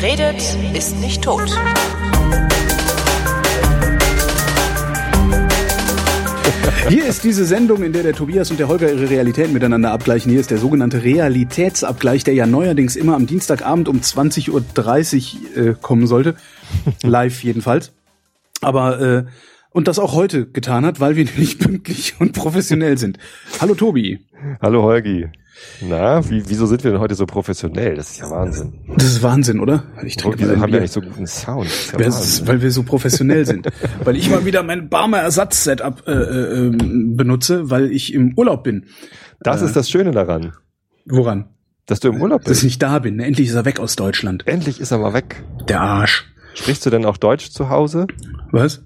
Wer redet, ist nicht tot. Hier ist diese Sendung, in der der Tobias und der Holger ihre Realität miteinander abgleichen. Hier ist der sogenannte Realitätsabgleich, der ja neuerdings immer am Dienstagabend um 20.30 Uhr äh, kommen sollte. Live jedenfalls. Aber äh, und das auch heute getan hat, weil wir nämlich pünktlich und professionell sind. Hallo Tobi. Hallo Holgi. Na, wie, wieso sind wir denn heute so professionell? Das ist ja Wahnsinn. Das ist Wahnsinn, oder? Ich trinke wieso haben wir nicht so guten Sound? Ja ist, weil wir so professionell sind. weil ich mal wieder mein Barmer Ersatz-Setup äh, äh, benutze, weil ich im Urlaub bin. Das äh, ist das Schöne daran. Woran? Dass du im Urlaub bist. Dass ich nicht da bin. Endlich ist er weg aus Deutschland. Endlich ist er mal weg. Der Arsch. Sprichst du denn auch Deutsch zu Hause? Was?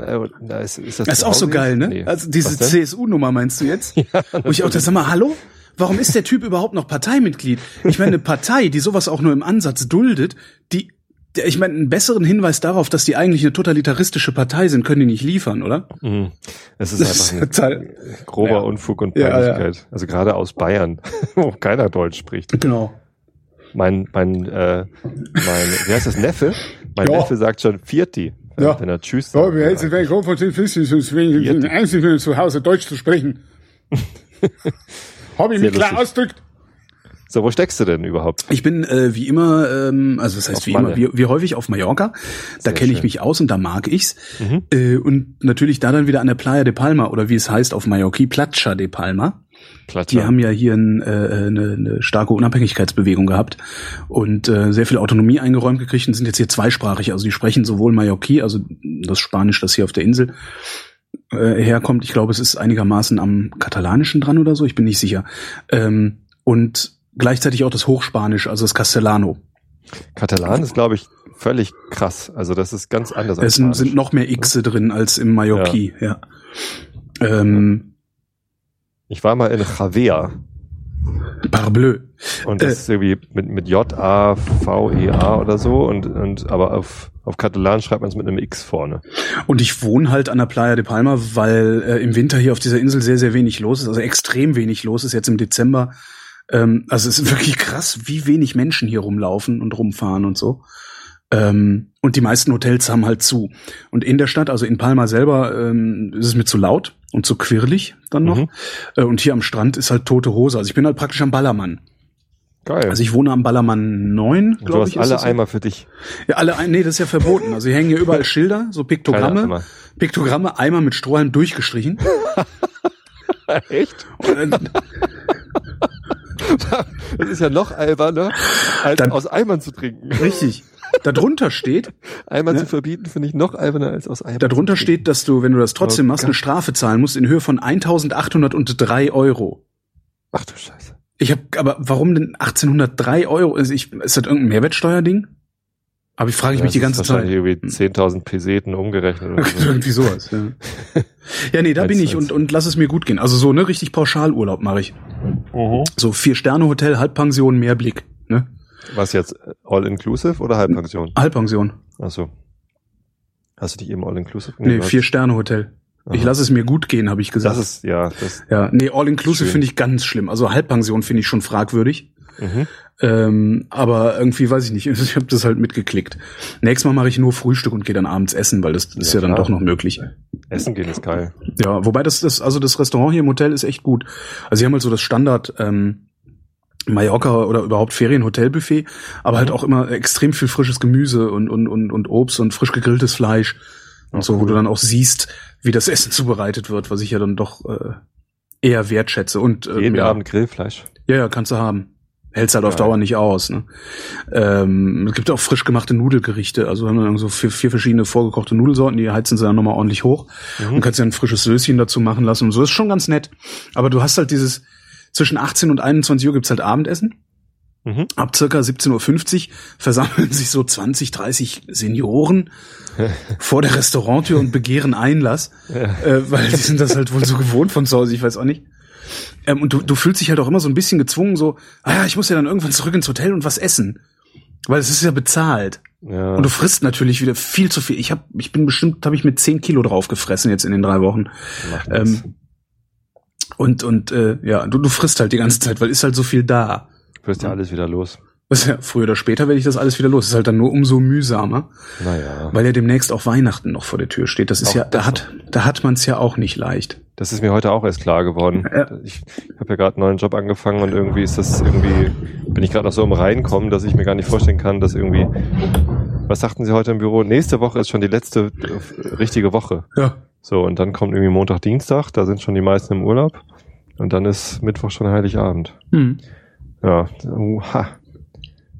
Äh, ist, ist das, das ist auch so geil, ne? Nee. Also diese CSU-Nummer meinst du jetzt? ja, Wo ich auch das sag mal, hallo? Warum ist der Typ überhaupt noch Parteimitglied? Ich meine, eine Partei, die sowas auch nur im Ansatz duldet, die, ich meine, einen besseren Hinweis darauf, dass die eigentlich eine totalitaristische Partei sind, können die nicht liefern, oder? Mhm. Es ist das einfach ist total, grober ja. Unfug und Peinlichkeit. Ja. Also gerade aus Bayern, wo keiner Deutsch spricht. Genau. Mein, mein, äh, mein, wie heißt das, Neffe? Mein Neffe sagt schon Vierti. Ja. Wenn er Tschüss sagt. Ja, wie heißt es, ich von den Füßen, zu Hause Deutsch zu sprechen? Habe ich mich klar ausdrückt. So, wo steckst du denn überhaupt? Ich bin äh, wie immer, ähm, also das heißt auf wie Malle. immer, wie, wie häufig auf Mallorca. Da kenne ich mich aus und da mag ich's. Mhm. Äh, und natürlich da dann wieder an der Playa de Palma oder wie es heißt auf Mallorca, Platja de Palma. Platja. Die haben ja hier ein, äh, eine, eine starke Unabhängigkeitsbewegung gehabt und äh, sehr viel Autonomie eingeräumt gekriegt und sind jetzt hier zweisprachig. Also die sprechen sowohl Mallorquí, also das Spanisch, das hier auf der Insel, äh, herkommt. Ich glaube, es ist einigermaßen am Katalanischen dran oder so, ich bin nicht sicher. Ähm, und gleichzeitig auch das Hochspanisch, also das Castellano. Katalan ist, glaube ich, völlig krass. Also das ist ganz anders. Es sind, sind noch mehr Xe ne? drin als im Mallorquí, ja. ja. Ähm, ich war mal in Javea. Parbleu. Und das äh, ist irgendwie mit, mit J-A-V-E-A oder so und, und aber auf, auf Katalan schreibt man es mit einem X vorne. Und ich wohne halt an der Playa de Palma, weil äh, im Winter hier auf dieser Insel sehr, sehr wenig los ist, also extrem wenig los ist, jetzt im Dezember. Ähm, also es ist wirklich krass, wie wenig Menschen hier rumlaufen und rumfahren und so. Ähm, und die meisten Hotels haben halt zu. Und in der Stadt, also in Palma selber, ähm, ist es mir zu laut und zu quirlig dann noch. Mhm. Äh, und hier am Strand ist halt tote Hose. Also ich bin halt praktisch am Ballermann. Geil. Also ich wohne am Ballermann 9, glaube ich. Du hast alle Eimer für dich. Ja, alle Eimer, nee, das ist ja verboten. Also hier hängen hier überall Schilder, so Piktogramme. Piktogramme, Eimer mit Strohhalm durchgestrichen. Echt? das ist ja noch alberner, als Dann, aus Eimern zu trinken. Richtig. Darunter steht. Eimer ne, zu verbieten finde ich noch alberner als aus Eimern. Darunter steht, dass du, wenn du das trotzdem oh machst, eine Strafe zahlen musst in Höhe von 1803 Euro. Ach du Scheiße. Ich habe, aber warum denn 1803 Euro? Ist, ich, ist das irgendein Mehrwertsteuerding? Aber ich frage ich ja, mich die ganze Zeit. Irgendwie 10.000 Peseten umgerechnet. Oder so. irgendwie sowas. Ja, ja nee, da bin ich und, und lass es mir gut gehen. Also so, ne, richtig Pauschalurlaub mache ich. Mhm. So Vier-Sterne-Hotel, Halbpension, Mehrblick. Ne? Was jetzt, All-Inclusive oder Halbpension? Halbpension. Ach so. Hast du dich eben All-Inclusive Nee, Vier-Sterne-Hotel. Ich lasse es mir gut gehen, habe ich gesagt. Das ist, ja. Das ja, nee, All-Inclusive finde ich ganz schlimm. Also Halbpension finde ich schon fragwürdig. Mhm. Ähm, aber irgendwie weiß ich nicht, ich habe das halt mitgeklickt. Nächstes Mal mache ich nur Frühstück und gehe dann abends essen, weil das, ist ja, ja dann doch noch möglich. Essen gehen ist geil. Ja, wobei das, das, also das Restaurant hier im Hotel ist echt gut. Also sie haben halt so das Standard ähm, Mallorca oder überhaupt Ferienhotelbuffet, aber halt mhm. auch immer extrem viel frisches Gemüse und, und, und, und Obst und frisch gegrilltes Fleisch und so, wo du dann auch siehst, wie das Essen zubereitet wird, was ich ja dann doch äh, eher wertschätze. Und äh, jeden ja, Abend Grillfleisch. Ja, ja, kannst du haben. Hält's halt auf Dauer nicht aus. Ne? Ähm, es gibt auch frisch gemachte Nudelgerichte. Also haben wir so vier, vier verschiedene vorgekochte Nudelsorten, die heizen sie dann nochmal ordentlich hoch. Mhm. Und kannst ja ein frisches Söschen dazu machen lassen und so. Ist schon ganz nett. Aber du hast halt dieses, zwischen 18 und 21 Uhr gibt's halt Abendessen. Mhm. Ab circa 17.50 Uhr versammeln sich so 20, 30 Senioren vor der Restauranttür und begehren Einlass, ja. äh, weil die sind das halt wohl so gewohnt von zu Hause, ich weiß auch nicht. Ähm, und du, du fühlst dich halt auch immer so ein bisschen gezwungen, so, ah ja, ich muss ja dann irgendwann zurück ins Hotel und was essen. Weil es ist ja bezahlt. Ja. Und du frisst natürlich wieder viel zu viel. Ich hab, ich bin bestimmt, habe ich mit 10 Kilo drauf gefressen jetzt in den drei Wochen. Ähm, und und äh, ja, du, du frisst halt die ganze Zeit, weil ist halt so viel da. Du wirst ja alles wieder los. Ja, früher oder später werde ich das alles wieder los. Das ist halt dann nur umso mühsamer, Naja. weil ja demnächst auch Weihnachten noch vor der Tür steht. Das ist Auch ja, da hat, da hat man es ja auch nicht leicht. Das ist mir heute auch erst klar geworden. Ja. Ich habe ja gerade einen neuen Job angefangen und irgendwie ist das irgendwie, bin ich gerade noch so im Reinkommen, dass ich mir gar nicht vorstellen kann, dass irgendwie, was sagten Sie heute im Büro? Nächste Woche ist schon die letzte äh, richtige Woche. Ja. So, und dann kommt irgendwie Montag, Dienstag, da sind schon die meisten im Urlaub. Und dann ist Mittwoch schon Heiligabend. Hm. Ja, uha,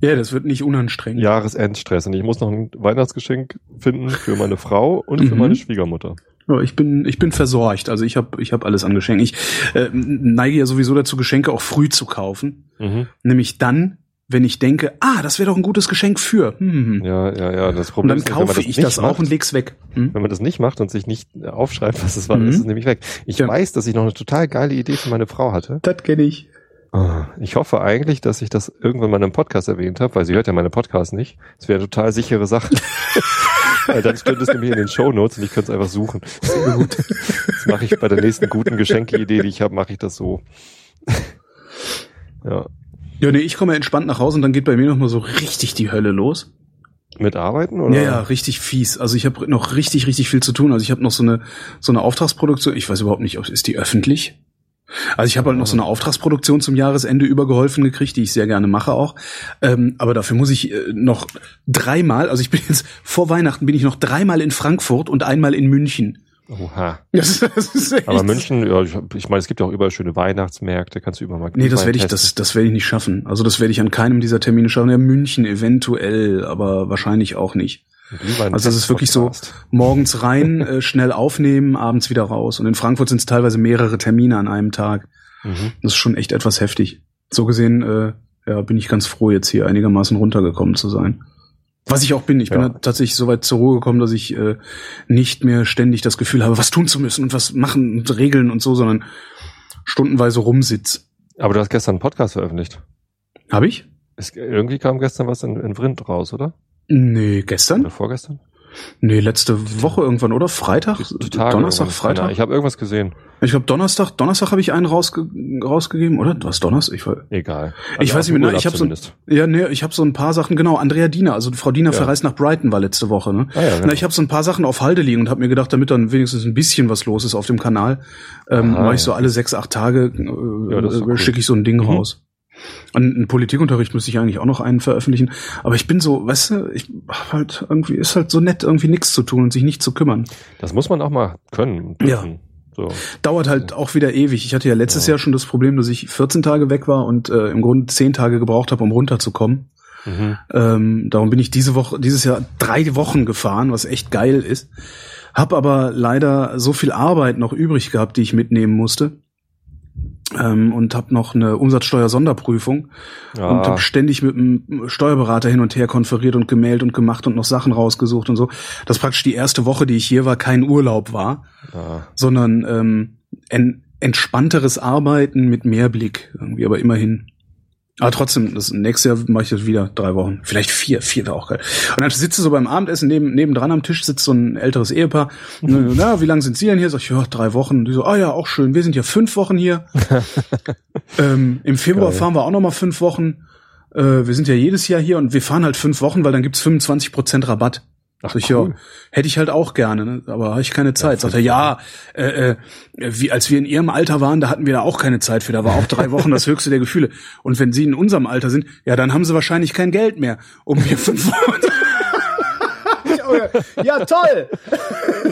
Ja, das wird nicht unanstrengend. Jahresendstress. Und ich muss noch ein Weihnachtsgeschenk finden für meine Frau und für Mhm. meine Schwiegermutter. Ja, ich bin, ich bin versorgt. Also ich habe, ich habe alles an Geschenken. Ich äh, neige ja sowieso dazu, Geschenke auch früh zu kaufen. Mhm. Nämlich dann, wenn ich denke, ah, das wäre doch ein gutes Geschenk für. Hm. Ja, ja, ja. Das Und Problem dann ist, kaufe ich das auch macht, und leg's weg. Hm? Wenn man das nicht macht und sich nicht aufschreibt, was es war, Mhm. ist es nämlich weg. Ich Ja. weiß, dass ich noch eine total geile Idee für meine Frau hatte. Das kenne ich. Ah, Ich hoffe eigentlich, dass ich das irgendwann mal in einem Podcast erwähnt habe, weil sie hört ja meine Podcasts nicht. Das wäre eine total sichere Sache. weil dann steht es nämlich in den Shownotes und ich könnte es einfach suchen. Gut. Das mache ich bei der nächsten guten Geschenke-Idee, die ich habe, mache ich das so. ja. Ja, nee, ich komme entspannt nach Hause und dann geht bei mir noch mal so richtig die Hölle los. Mit arbeiten oder? Ja, ja, richtig fies. Also ich habe noch richtig, richtig viel zu tun. Also ich habe noch so eine so eine Auftragsproduktion. Ich weiß überhaupt nicht, ob ist die öffentlich? Also ich habe halt noch so eine Auftragsproduktion zum Jahresende übergeholfen gekriegt, die ich sehr gerne mache auch. Ähm, aber dafür muss ich äh, noch dreimal, also ich bin jetzt vor Weihnachten bin ich noch dreimal in Frankfurt und einmal in München. Oha. Das das ist echt, Aber München, ja, ich, ich meine, es gibt ja auch überall schöne Weihnachtsmärkte, kannst du überall mal Nee, das werde ich, das, das werde ich nicht schaffen. Also das werde ich an keinem dieser Termine schaffen. Ja, München eventuell, aber wahrscheinlich auch nicht. Also es ist wirklich so, morgens rein, äh, schnell aufnehmen, abends wieder raus. Und in Frankfurt sind es teilweise mehrere Termine an einem Tag. Mhm. Das ist schon echt etwas heftig. So gesehen, äh, ja, bin ich ganz froh, jetzt hier einigermaßen runtergekommen zu sein. Was ich auch bin. Ich bin Ja. ja tatsächlich so weit zur Ruhe gekommen, dass ich äh, nicht mehr ständig das Gefühl habe, was tun zu müssen und was machen und regeln und so, sondern stundenweise rumsitz. Aber du hast gestern einen Podcast veröffentlicht. Habe ich? Es, irgendwie kam gestern was in, in Vrind raus, oder? Nee, gestern? Oder vorgestern? Nee, letzte Woche irgendwann, oder? Freitag? Tage Donnerstag, Freitag? Ich habe irgendwas gesehen. Ich glaube Donnerstag, Donnerstag habe ich einen rausge rausgegeben, oder? Was Donnerstag? Ich, weiß- Egal. Ich weiß aus dem nicht mehr, ich hab so ein- ja, nee, ich habe so ein paar Sachen, genau, Andrea Diener, also Frau Diener Ja. verreist nach Brighton war letzte Woche, ne? Ah, ja, genau. Na, ich habe so ein paar Sachen auf Halde liegen und habe mir gedacht, damit dann wenigstens ein bisschen was los ist auf dem Kanal, ähm, mache ich so alle sechs, acht Tage, äh, Ja, äh, cool. schicke ich so ein Ding Mhm. raus. An einen Politikunterricht müsste ich eigentlich auch noch einen veröffentlichen. Aber ich bin so, weißt du, ich hab halt irgendwie, ist halt so nett, irgendwie nichts zu tun und sich nicht zu kümmern. Das muss man auch mal können. und Ja. So. Dauert halt auch wieder ewig. Ich hatte ja letztes Ja. Jahr schon das Problem, dass ich 14 Tage weg war und äh, im Grunde 10 Tage gebraucht habe, um runterzukommen. Mhm. Ähm, darum bin ich diese Woche, dieses Jahr drei Wochen gefahren, was echt geil ist. Hab aber leider so viel Arbeit noch übrig gehabt, die ich mitnehmen musste. Ähm, und habe noch eine Umsatzsteuer-Sonderprüfung und Ja, habe ständig mit dem Steuerberater hin und her konferiert und gemeldet und gemacht und noch Sachen rausgesucht und so. Das praktisch die erste Woche, die ich hier war, kein Urlaub war, ja. sondern ähm, ein entspannteres Arbeiten mit mehr Blick irgendwie, aber immerhin. Aber trotzdem, das nächste Jahr mache ich das wieder drei Wochen. Vielleicht vier, vier wäre auch geil. Und dann sitzt du so beim Abendessen neben, nebendran am Tisch sitzt so ein älteres Ehepaar. Und dann, Na, wie lange sind Sie denn hier? Sag ich, ja, drei Wochen. Und die so, ah ja, auch schön. Wir sind ja fünf Wochen hier. ähm, Im Februar Geil. fahren wir auch noch mal fünf Wochen. Äh, wir sind ja jedes Jahr hier und wir fahren halt fünf Wochen, weil dann gibt's 25 Prozent Rabatt. Ach, Sag ich, cool. ja, hätte ich halt auch gerne, ne? aber habe ich keine Zeit. Sagt er, ja, äh, äh, wie als wir in ihrem Alter waren, da hatten wir da auch keine Zeit für. Da war auch drei Wochen das höchste der Gefühle. Und wenn sie in unserem Alter sind, ja, dann haben sie wahrscheinlich kein Geld mehr, um mir fünf Wochen. ja, toll.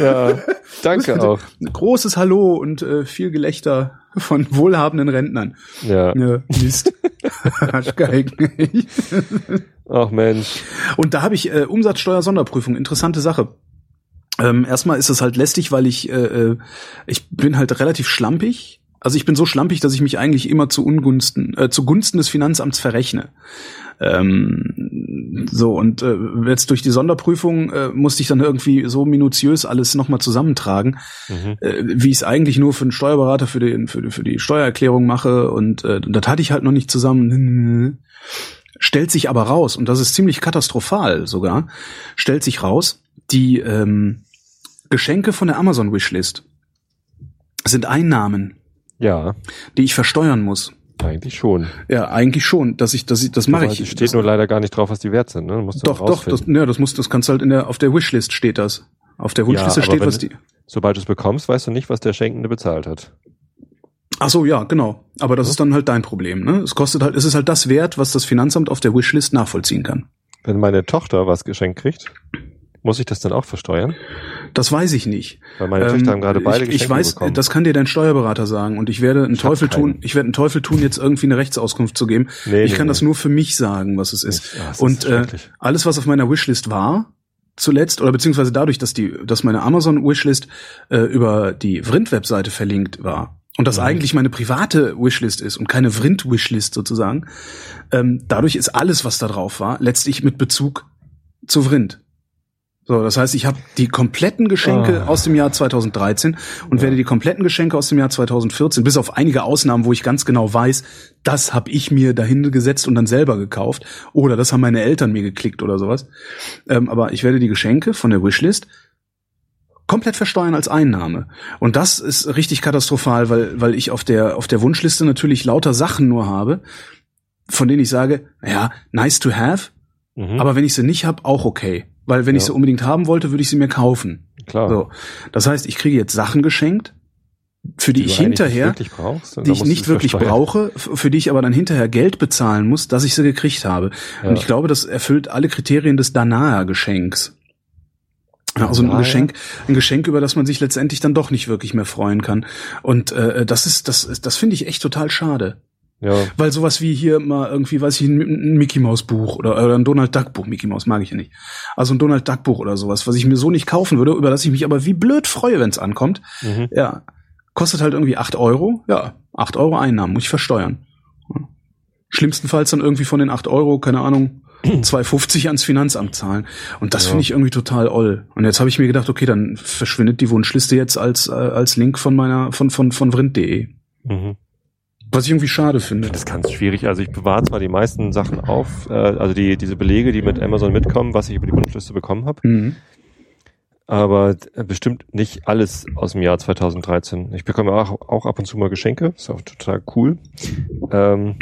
Ja, danke auch. Großes Hallo und äh, viel Gelächter von wohlhabenden Rentnern. Ja. Ja, Mist. Arschgeigen. Ach Mensch. Und da habe ich äh, Umsatzsteuer-Sonderprüfung. Interessante Sache. Ähm, erstmal ist es halt lästig, weil ich äh, äh, ich bin halt relativ schlampig. Also ich bin so schlampig, dass ich mich eigentlich immer zu Ungunsten, äh, zugunsten des Finanzamts verrechne. Ähm, so und äh, jetzt durch die Sonderprüfung äh, musste ich dann irgendwie so minutiös alles nochmal zusammentragen, Mhm. äh, wie ich es eigentlich nur für einen Steuerberater für, den, für, die, für die Steuererklärung mache und äh, das hatte ich halt noch nicht zusammen. Stellt sich aber raus, und das ist ziemlich katastrophal sogar, stellt sich raus, die ähm, Geschenke von der Amazon Wishlist sind Einnahmen, Ja. die ich versteuern muss. Eigentlich schon. Ja, eigentlich schon, dass ich, dass ich, das mache ich. Steht nur leider gar nicht drauf, was die wert sind. Ne? Musst du doch, doch, das, ja, das muss, das kannst halt in der, auf der Wishlist steht das. Auf der Wunschliste ja, steht, was die. Sobald du es bekommst, weißt du nicht, was der Schenkende bezahlt hat. Ach so, ja, genau. Aber das ist dann halt dein Problem. Ne? Es kostet halt, es ist halt das wert, was das Finanzamt auf der Wishlist nachvollziehen kann. Wenn meine Tochter was geschenkt kriegt, muss ich das dann auch versteuern? Das weiß ich nicht. Weil meine ähm, Töchter haben gerade beide ich, ich weiß, bekommen. das kann dir dein Steuerberater sagen und ich werde einen ich Teufel tun. Ich werde einen Teufel tun, jetzt irgendwie eine Rechtsauskunft zu geben. Nee, ich nee, kann nee. das nur für mich sagen, was es ist. Ja, und ist äh, alles, was auf meiner Wishlist war, zuletzt oder beziehungsweise dadurch, dass die, dass meine Amazon Wishlist äh, über die Vrind-Webseite verlinkt war und das mhm. eigentlich meine private Wishlist ist und keine Vrind-Wishlist sozusagen, ähm, dadurch ist alles, was da drauf war, letztlich mit Bezug zu Vrind. So, das heißt, ich habe die kompletten Geschenke oh. aus dem Jahr 2013 und ja. werde die kompletten Geschenke aus dem Jahr 2014, bis auf einige Ausnahmen, wo ich ganz genau weiß, das habe ich mir dahin gesetzt und dann selber gekauft oder das haben meine Eltern mir geklickt oder sowas. Ähm, aber ich werde die Geschenke von der Wishlist komplett versteuern als Einnahme. Und das ist richtig katastrophal, weil, weil ich auf der, auf der Wunschliste natürlich lauter Sachen nur habe, von denen ich sage, ja, nice to have, mhm. aber wenn ich sie nicht habe, auch okay. Weil wenn ja. ich sie unbedingt haben wollte, würde ich sie mir kaufen. Klar. So. Das heißt, ich kriege jetzt Sachen geschenkt, für die, die ich hinterher, brauchst, die ich nicht wirklich brauche, für die ich aber dann hinterher Geld bezahlen muss, dass ich sie gekriegt habe. Ja. Und ich glaube, das erfüllt alle Kriterien des Danaer-Geschenks. Also ein Geschenk, ein Geschenk, über das man sich letztendlich dann doch nicht wirklich mehr freuen kann. Und äh, das ist, das, das finde ich echt total schade. Ja. Weil sowas wie hier mal irgendwie, weiß ich, ein Mickey Maus Buch oder, oder ein Donald Duck Buch, Mickey Maus mag ich ja nicht. Also ein Donald Duck Buch oder sowas, was ich mir so nicht kaufen würde, über das ich mich aber wie blöd freue, wenn es ankommt. Mhm. Ja. Kostet halt irgendwie acht Euro. Ja, acht Euro Einnahmen, muss ich versteuern. Schlimmstenfalls dann irgendwie von den acht Euro, keine Ahnung, 2,50 ans Finanzamt zahlen. Und das ja. finde ich irgendwie total oll. Und jetzt habe ich mir gedacht, okay, dann verschwindet die Wunschliste jetzt als, äh, als Link von meiner, von, von, von vrind.de. Mhm. Was ich irgendwie schade finde. Das ist ganz schwierig. Also ich bewahre zwar die meisten Sachen auf, äh, also die diese Belege, die mit Amazon mitkommen, was ich über die Wunschliste bekommen habe. Mhm. Aber bestimmt nicht alles aus dem Jahr 2013. Ich bekomme auch, auch ab und zu mal Geschenke. Ist auch total cool. Ähm,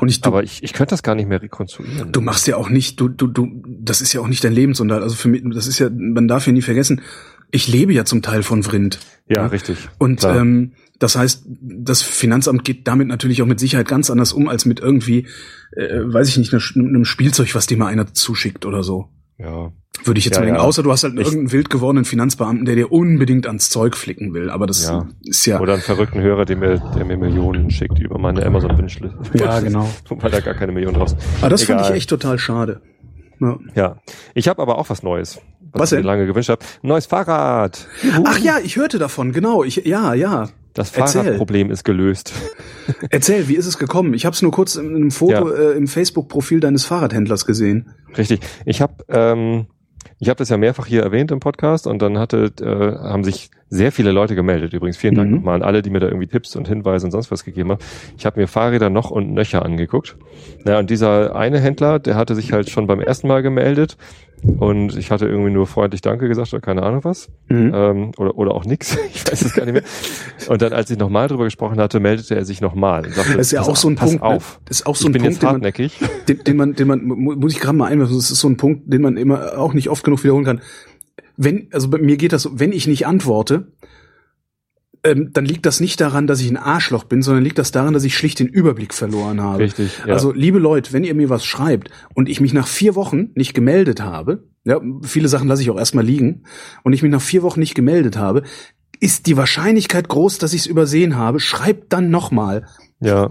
und ich, du, aber ich, ich könnte das gar nicht mehr rekonstruieren. Du machst ja auch nicht, du, du, du, das ist ja auch nicht dein Lebensunterhalt. Also für mich, das ist ja, man darf ja nie vergessen, ich lebe ja zum Teil von Vrind. Ja, ja. richtig. Und ähm, das heißt, das Finanzamt geht damit natürlich auch mit Sicherheit ganz anders um als mit irgendwie, äh, weiß ich nicht, einem Spielzeug, was dir mal einer zuschickt oder so. Ja. Würde ich jetzt ja, mal denken. Ja. Außer du hast halt ich irgendeinen wild gewordenen Finanzbeamten, der dir unbedingt ans Zeug flicken will. Aber das ja. ist ja. Oder einen verrückten Hörer, der mir, der mir Millionen schickt über meine Amazon-Wünschliste. Ja, genau. Weil da gar keine Millionen raus. Aber das Egal. fand ich echt total schade. Ja. ja. Ich habe aber auch was Neues was, was ich mir lange gewünscht habe. Neues Fahrrad. Juhu. Ach ja, ich hörte davon, genau. Ich, ja, ja. Das Fahrradproblem ist gelöst. Erzähl, wie ist es gekommen? Ich habe es nur kurz in einem Foto ja. äh, im Facebook-Profil deines Fahrradhändlers gesehen. Richtig. Ich habe ähm, ich habe das ja mehrfach hier erwähnt im Podcast und dann hatte, äh, haben sich sehr viele Leute gemeldet. Übrigens vielen Dank mhm. nochmal an alle, die mir da irgendwie Tipps und Hinweise und sonst was gegeben haben. Ich habe mir Fahrräder noch und nöcher angeguckt. Naja, und dieser eine Händler, der hatte sich halt schon beim ersten Mal gemeldet und ich hatte irgendwie nur freundlich Danke gesagt oder keine Ahnung was. Mhm. Ähm, oder, oder auch nix. Ich weiß es gar nicht mehr. Und dann, als ich nochmal drüber gesprochen hatte, meldete er sich nochmal. das ist ja auch so ein pass Punkt. Ne? Auf. Das ist auch so ein ich bin Punkt, jetzt hartnäckig. Den man, den, den man, den man, muss ich gerade mal einwerfen, das ist so ein Punkt, den man immer auch nicht oft genug wiederholen kann. Wenn, also bei mir geht das so, wenn ich nicht antworte, ähm, dann liegt das nicht daran, dass ich ein Arschloch bin, sondern liegt das daran, dass ich schlicht den Überblick verloren habe. Richtig. Ja. Also, liebe Leute, wenn ihr mir was schreibt und ich mich nach vier Wochen nicht gemeldet habe, ja, viele Sachen lasse ich auch erstmal liegen, und ich mich nach vier Wochen nicht gemeldet habe, ist die Wahrscheinlichkeit groß, dass ich es übersehen habe. Schreibt dann nochmal. Ja.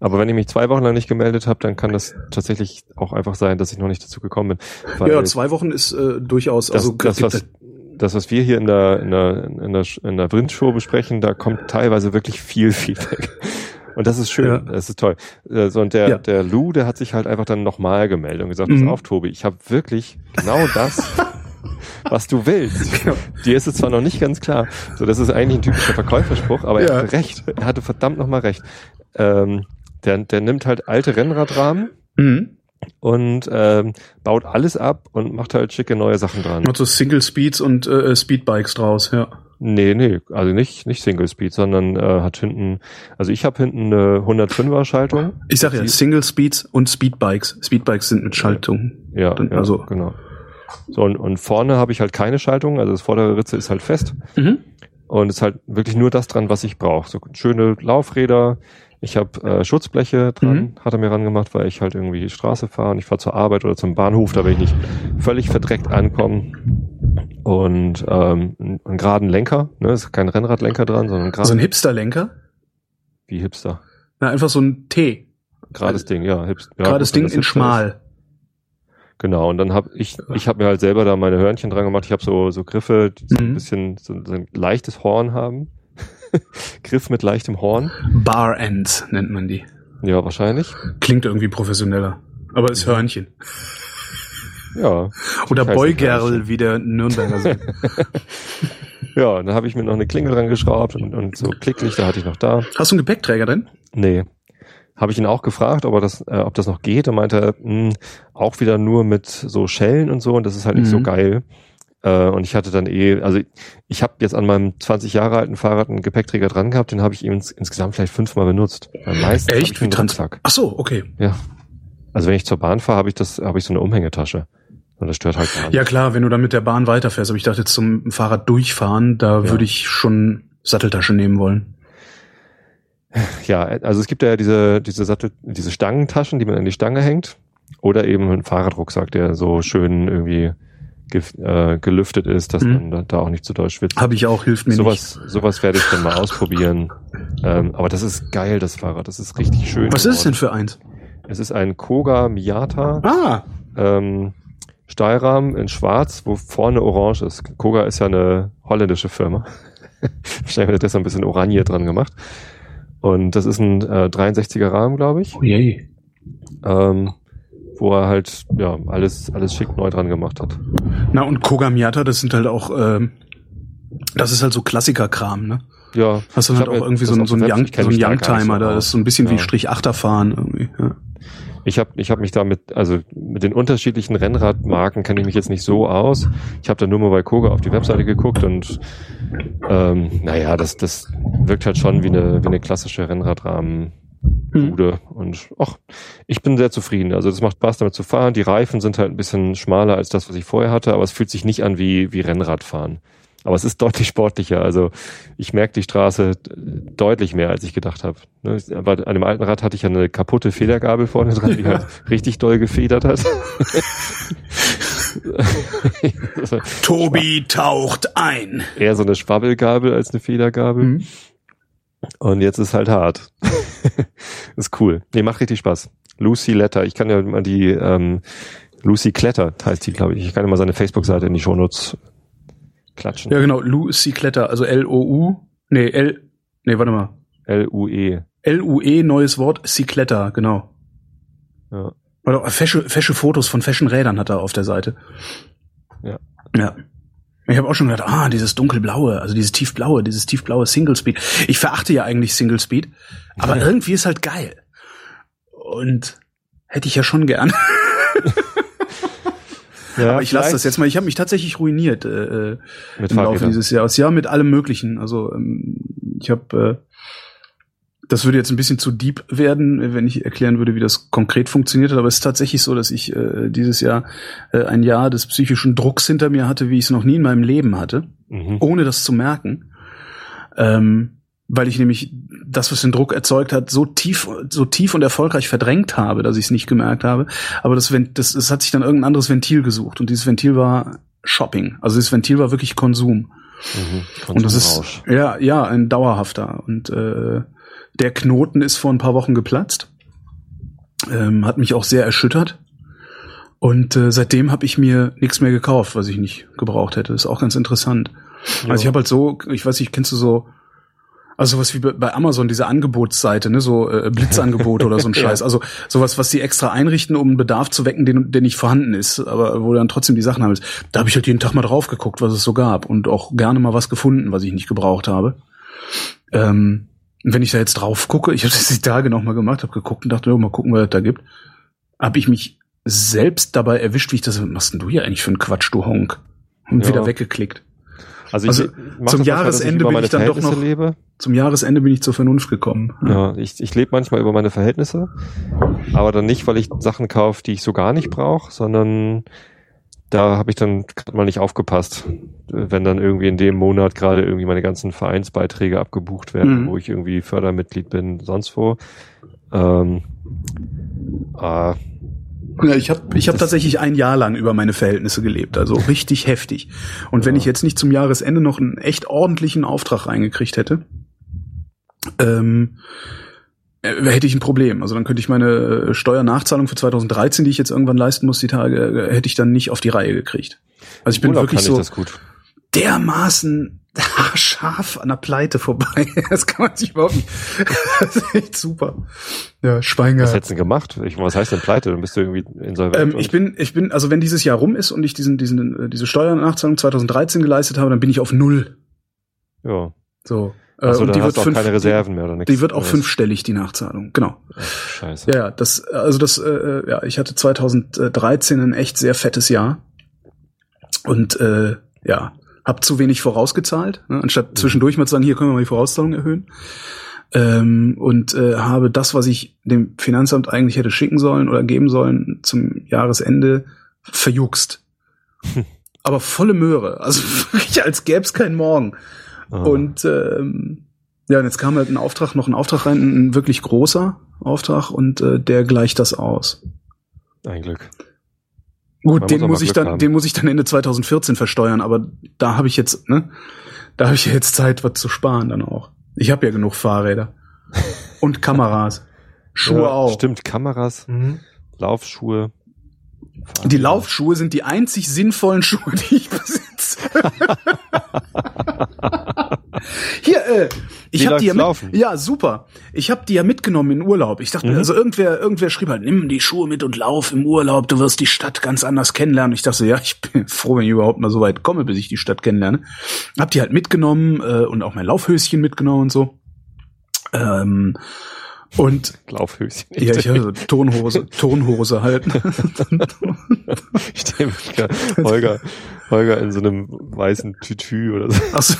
Aber wenn ich mich zwei Wochen lang nicht gemeldet habe, dann kann das tatsächlich auch einfach sein, dass ich noch nicht dazu gekommen bin. ja, zwei Wochen ist äh, durchaus. Das, also das, was, das, was wir hier in der in der in der, in der Brindshow besprechen, da kommt teilweise wirklich viel Feedback. Und das ist schön, ja. das ist toll. Äh, so, und der, ja. der Lou, der hat sich halt einfach dann nochmal gemeldet und gesagt, mhm. pass auf, Tobi, ich habe wirklich genau das, was du willst. Genau. Dir ist es zwar noch nicht ganz klar. So, das ist eigentlich ein typischer Verkäuferspruch, aber ja. er hatte recht. Er hatte verdammt nochmal recht. Ähm, der, der nimmt halt alte Rennradrahmen mhm und ähm, baut alles ab und macht halt schicke neue Sachen dran. Macht so Single Speeds und äh, Speedbikes draus, ja. Nee, nee, also nicht, nicht Single Speed, sondern äh, hat hinten, also ich habe hinten eine 105er Schaltung. Ich sag ja, Single Speeds und Speedbikes. Speedbikes sind mit Schaltung. Ja, Dann, ja also. genau. So, und, und vorne habe ich halt keine Schaltung, also das vordere Ritze ist halt fest. Mhm. Und ist halt wirklich nur das dran, was ich brauche. So schöne Laufräder, ich habe äh, Schutzbleche dran, mhm. hat er mir rangemacht, weil ich halt irgendwie Straße fahre und ich fahre zur Arbeit oder zum Bahnhof, da will ich nicht völlig verdreckt ankommen. Und ähm, einen geraden Lenker, ne, ist kein Rennradlenker dran, sondern gerade. So ein Hipster-Lenker? Wie Hipster? Na, einfach so ein T. Gerades Ding, ja. Hipster. Ja, Gerades Ding in schmal. Ist. Genau, und dann habe ich, ich habe mir halt selber da meine Hörnchen dran gemacht. Ich habe so, so Griffe, die so mhm. ein bisschen so, so ein leichtes Horn haben. Griff mit leichtem Horn. Bar Ends nennt man die. Ja, wahrscheinlich. Klingt irgendwie professioneller. Aber ist Hörnchen. Ja. Oder Beugerl, wie der Nürnberger sagt. ja, dann habe ich mir noch eine Klingel dran geschraubt und, und so Klicklichter hatte ich noch da. Hast du einen Gepäckträger drin? Nee. Habe ich ihn auch gefragt, ob, er das, äh, ob das noch geht. Er meinte, mh, hm, auch wieder nur mit so Schellen und so und das ist halt nicht so mhm. geil. Äh, und ich hatte dann eh, also ich, habe jetzt an meinem 20 Jahre alten Fahrrad einen Gepäckträger dran gehabt, den habe ich ins, insgesamt vielleicht fünfmal benutzt. Meistens Echt? Ich einen Rucksack. Ach so, okay. Ja. Also wenn ich zur Bahn fahre, habe ich das, habe ich so eine Umhängetasche. Und das stört halt gar nicht. Ja klar, wenn du dann mit der Bahn weiterfährst, aber ich dachte zum Fahrrad durchfahren, da ja. würde ich schon Satteltasche nehmen wollen. Ja, also es gibt ja diese, diese Sattel, diese Stangentaschen, die man an die Stange hängt. Oder eben ein Fahrradrucksack, der so schön irgendwie ge äh, gelüftet ist, dass mhm. man da, auch nicht zu doll schwitzt. Habe ich auch, hilft mir sowas, nicht. Sowas werde ich dann mal ausprobieren. Ähm, aber das ist geil, das Fahrrad. Das ist richtig schön. Was geworden. ist es denn für eins? Es ist ein Koga Miata. Ah. Ähm, Stahlrahmen in schwarz, wo vorne orange ist. Koga ist ja eine holländische Firma. Wahrscheinlich wird das ein bisschen Oranje dran gemacht. Und das ist ein äh, 63er Rahmen, glaube ich. Oh je. Ähm, wo er halt ja alles alles schick neu dran gemacht hat. Na und Koga Miata, das sind halt auch ähm, das ist halt so Klassikerkram, ne? Ja. Hast du halt auch irgendwie so, so, ein Young, so ein Youngtimer, da ist so ein bisschen ja. wie Strich Achterfahren irgendwie. Ja. Ich habe ich hab mich da mit, also mit den unterschiedlichen Rennradmarken kenne ich mich jetzt nicht so aus. Ich habe da nur mal bei Koga auf die Webseite geguckt und ähm, naja, das, das wirkt halt schon wie eine, wie eine klassische Rennradrahmen. Bude hm. und ach, ich bin sehr zufrieden. Also das macht Spaß damit zu fahren. Die Reifen sind halt ein bisschen schmaler als das, was ich vorher hatte, aber es fühlt sich nicht an wie wie Rennradfahren. Aber es ist deutlich sportlicher. Also ich merke die Straße deutlich mehr, als ich gedacht habe. Ne, bei einem alten Rad hatte ich ja eine kaputte Federgabel vorne dran, die halt richtig doll gefedert hat. Tobi taucht ein. Eher so eine Schwabbelgabel als eine Federgabel. Mhm. Und jetzt ist halt hart. ist cool. Nee, macht richtig Spaß. Lucy Letter. Ich kann ja mal die ähm, Lucy Kletter heißt die, glaube ich. Ich kann ja mal seine Facebook-Seite in die Shownotes klatschen. Ja, genau. Lucy Kletter, also L-O-U. Nee, L. Nee, warte mal. L-U-E. L-U-E, neues Wort, Cycletta, genau. Ja. Oder fesche, fesche Fotos von Fashion-Rädern hat er auf der Seite. Ja. Ja. Ich habe auch schon gedacht, ah, dieses dunkelblaue, also dieses tiefblaue, dieses tiefblaue Single Speed. Ich verachte ja eigentlich Single Speed, aber ja. irgendwie ist halt geil. Und hätte ich ja schon gern. Ja, Aber ich lasse das jetzt mal. Ich habe mich tatsächlich ruiniert äh, äh mit im Laufe dieses Jahres. Ja, mit allem Möglichen. Also ähm, ich habe, äh, das würde jetzt ein bisschen zu deep werden, wenn ich erklären würde, wie das konkret funktioniert hat. Aber es ist tatsächlich so, dass ich äh, dieses Jahr äh, ein Jahr des psychischen Drucks hinter mir hatte, wie ich es noch nie in meinem Leben hatte, mhm. ohne das zu merken. Ähm, weil ich nämlich das, was den Druck erzeugt hat, so tief, so tief und erfolgreich verdrängt habe, dass ich es nicht gemerkt habe. Aber das, das, das hat sich dann irgendein anderes Ventil gesucht und dieses Ventil war Shopping. Also dieses Ventil war wirklich Konsum. Mhm, und das ist ja ja ein dauerhafter und äh, der Knoten ist vor ein paar Wochen geplatzt, ähm, hat mich auch sehr erschüttert. Und äh, seitdem habe ich mir nichts mehr gekauft, was ich nicht gebraucht hätte. Das ist auch ganz interessant. Ja. Also ich habe halt so, ich weiß nicht, kennst du so also sowas wie bei Amazon, diese Angebotsseite, ne, so äh, Blitzangebote oder so ein Scheiß. ja. Also sowas, was die extra einrichten, um einen Bedarf zu wecken, den, der nicht vorhanden ist, aber wo dann trotzdem die Sachen haben. Da habe ich halt jeden Tag mal drauf geguckt, was es so gab und auch gerne mal was gefunden, was ich nicht gebraucht habe. Ähm, wenn ich da jetzt drauf gucke, ich habe das die Tage noch mal gemacht, habe geguckt und dachte, ja, mal gucken, was es da gibt, habe ich mich selbst dabei erwischt, wie ich das, was machst denn du hier eigentlich für einen Quatsch, du Honk? Und ja. wieder weggeklickt. Also, also zum Jahresende bin ich dann doch noch lebe. Zum Jahresende bin ich zur Vernunft gekommen. Ja, ich, ich lebe manchmal über meine Verhältnisse, aber dann nicht, weil ich Sachen kaufe, die ich so gar nicht brauche, sondern da habe ich dann gerade mal nicht aufgepasst, wenn dann irgendwie in dem Monat gerade irgendwie meine ganzen Vereinsbeiträge abgebucht werden, mhm. wo ich irgendwie Fördermitglied bin, sonst wo. Ähm, äh, ja, ich habe ich hab tatsächlich ein Jahr lang über meine Verhältnisse gelebt, also richtig heftig. Und ja. wenn ich jetzt nicht zum Jahresende noch einen echt ordentlichen Auftrag reingekriegt hätte, ähm, äh, hätte ich ein Problem. Also dann könnte ich meine äh, Steuernachzahlung für 2013, die ich jetzt irgendwann leisten muss, die Tage, äh, hätte ich dann nicht auf die Reihe gekriegt. Also ich bin Urlaub wirklich so dermaßen scharf an der Pleite vorbei. Das kann man sich überhaupt nicht. Das ist echt super. Ja, Schwein Was hättest du denn gemacht? Ich, was heißt denn Pleite? Dann bist du irgendwie insolvent. Ähm, ich bin, ich bin, also wenn dieses Jahr rum ist und ich diesen, diesen, diese Steuernachzahlung 2013 geleistet habe, dann bin ich auf null. Ja. So. Also und die wird fünf, keine Reserven mehr oder nichts. Die wird auch fünfstellig die Nachzahlung, genau. scheiße. Ja, das also das äh, ja, ich hatte 2013 ein echt sehr fettes Jahr und äh, ja, habe zu wenig vorausgezahlt, ne, anstatt mhm. zwischendurch mal zu sagen, hier können wir mal die Vorauszahlung erhöhen. Ähm, und äh, habe das, was ich dem Finanzamt eigentlich hätte schicken sollen oder geben sollen zum Jahresende verjuckst. Aber volle Möhre, also wirklich als gäbe es keinen Morgen. Ah. Und ähm, ja, und jetzt kam halt ein Auftrag, noch ein Auftrag rein, ein wirklich großer Auftrag und äh, der gleicht das aus. Ein Glück. Gut, Man den muss, muss ich dann, haben. den muss ich dann Ende 2014 versteuern, aber da habe ich jetzt, ne, da habe ich jetzt Zeit, was zu sparen dann auch. Ich habe ja genug Fahrräder und Kameras, Schuhe ja, auch. Stimmt, Kameras, mhm. Laufschuhe. Fahrräder. Die Laufschuhe sind die einzig sinnvollen Schuhe, die ich besitze. Hier, äh, ich habe die ja mit, ja super. Ich habe die ja mitgenommen in Urlaub. Ich dachte, mhm. also irgendwer, irgendwer schrieb halt, nimm die Schuhe mit und lauf im Urlaub. Du wirst die Stadt ganz anders kennenlernen. Ich dachte, ja, ich bin froh, wenn ich überhaupt mal so weit komme, bis ich die Stadt kennenlerne. Hab die halt mitgenommen äh, und auch mein Laufhöschen mitgenommen und so. Ähm, und Laufhöschen. Ja, ich habe so Tonhose, Tonhose halt. ich mich Holger, Holger in so einem weißen Tütü oder so. Ach so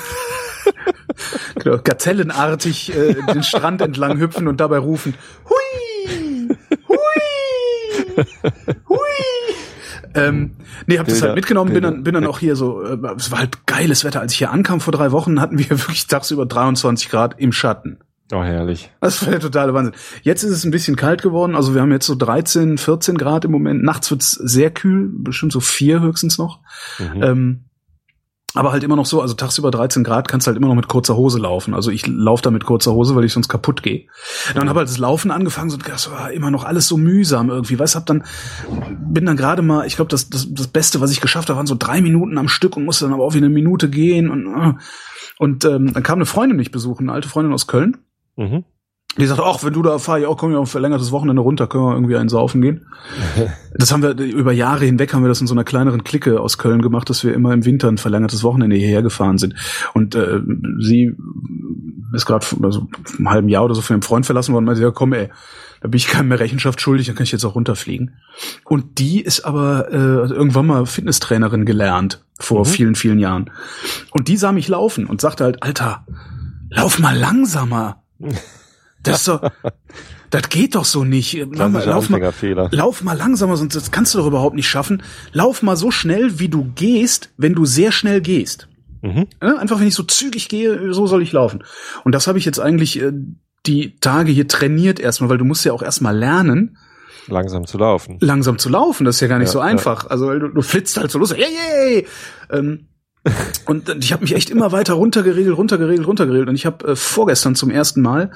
genau, gazellenartig äh, den Strand entlang hüpfen und dabei rufen, hui, hui, hui. Ähm, nee, hab Bilder, das halt mitgenommen, Bilder. bin dann, bin dann auch hier so, äh, es war halt geiles Wetter. Als ich hier ankam vor drei Wochen, hatten wir wirklich tagsüber 23 Grad im Schatten. Oh, herrlich. Das war der totale Wahnsinn. Jetzt ist es ein bisschen kalt geworden. Also wir haben jetzt so 13, 14 Grad im Moment. Nachts wird's sehr kühl, bestimmt so vier höchstens noch. Mhm. Ähm, aber halt immer noch so, also tagsüber 13 Grad kannst halt immer noch mit kurzer Hose laufen. Also ich laufe da mit kurzer Hose, weil ich sonst kaputt gehe. Dann mhm. habe halt das Laufen angefangen, so das war immer noch alles so mühsam irgendwie. Weißt hab dann bin dann gerade mal, ich glaube, das, das das Beste, was ich geschafft habe, waren so drei Minuten am Stück und musste dann aber auch wieder eine Minute gehen und äh. und ähm, dann kam eine Freundin mich besuchen, eine alte Freundin aus Köln. Mhm. Die sagt, ach, wenn du da fahr, ja, komm ja auf verlängertes Wochenende runter, können wir irgendwie einen saufen gehen. das haben wir, über Jahre hinweg haben wir das in so einer kleineren Clique aus Köln gemacht, dass wir immer im Winter ein verlängertes Wochenende hierher gefahren sind. Und äh, sie ist gerade also einem halben Jahr oder so von ihrem Freund verlassen worden und meinte, ja komm ey, da bin ich keinem mehr Rechenschaft schuldig, dann kann ich jetzt auch runterfliegen. Und die ist aber äh, irgendwann mal Fitnesstrainerin gelernt, vor mhm. vielen, vielen Jahren. Und die sah mich laufen und sagte halt, Alter, lauf mal langsamer. Das so, das geht doch so nicht. Lauf mal, lauf, mal, lauf mal langsamer, sonst das kannst du doch überhaupt nicht schaffen. Lauf mal so schnell, wie du gehst, wenn du sehr schnell gehst. Mhm. Einfach wenn ich so zügig gehe, so soll ich laufen. Und das habe ich jetzt eigentlich äh, die Tage hier trainiert erstmal, weil du musst ja auch erstmal lernen, langsam zu laufen. Langsam zu laufen, das ist ja gar nicht ja, so einfach. Ja. Also du, du flitzt halt so los, hey, hey, ähm, und ich habe mich echt immer weiter runtergeregelt, runtergeregelt, runtergeregelt. Und ich habe äh, vorgestern zum ersten Mal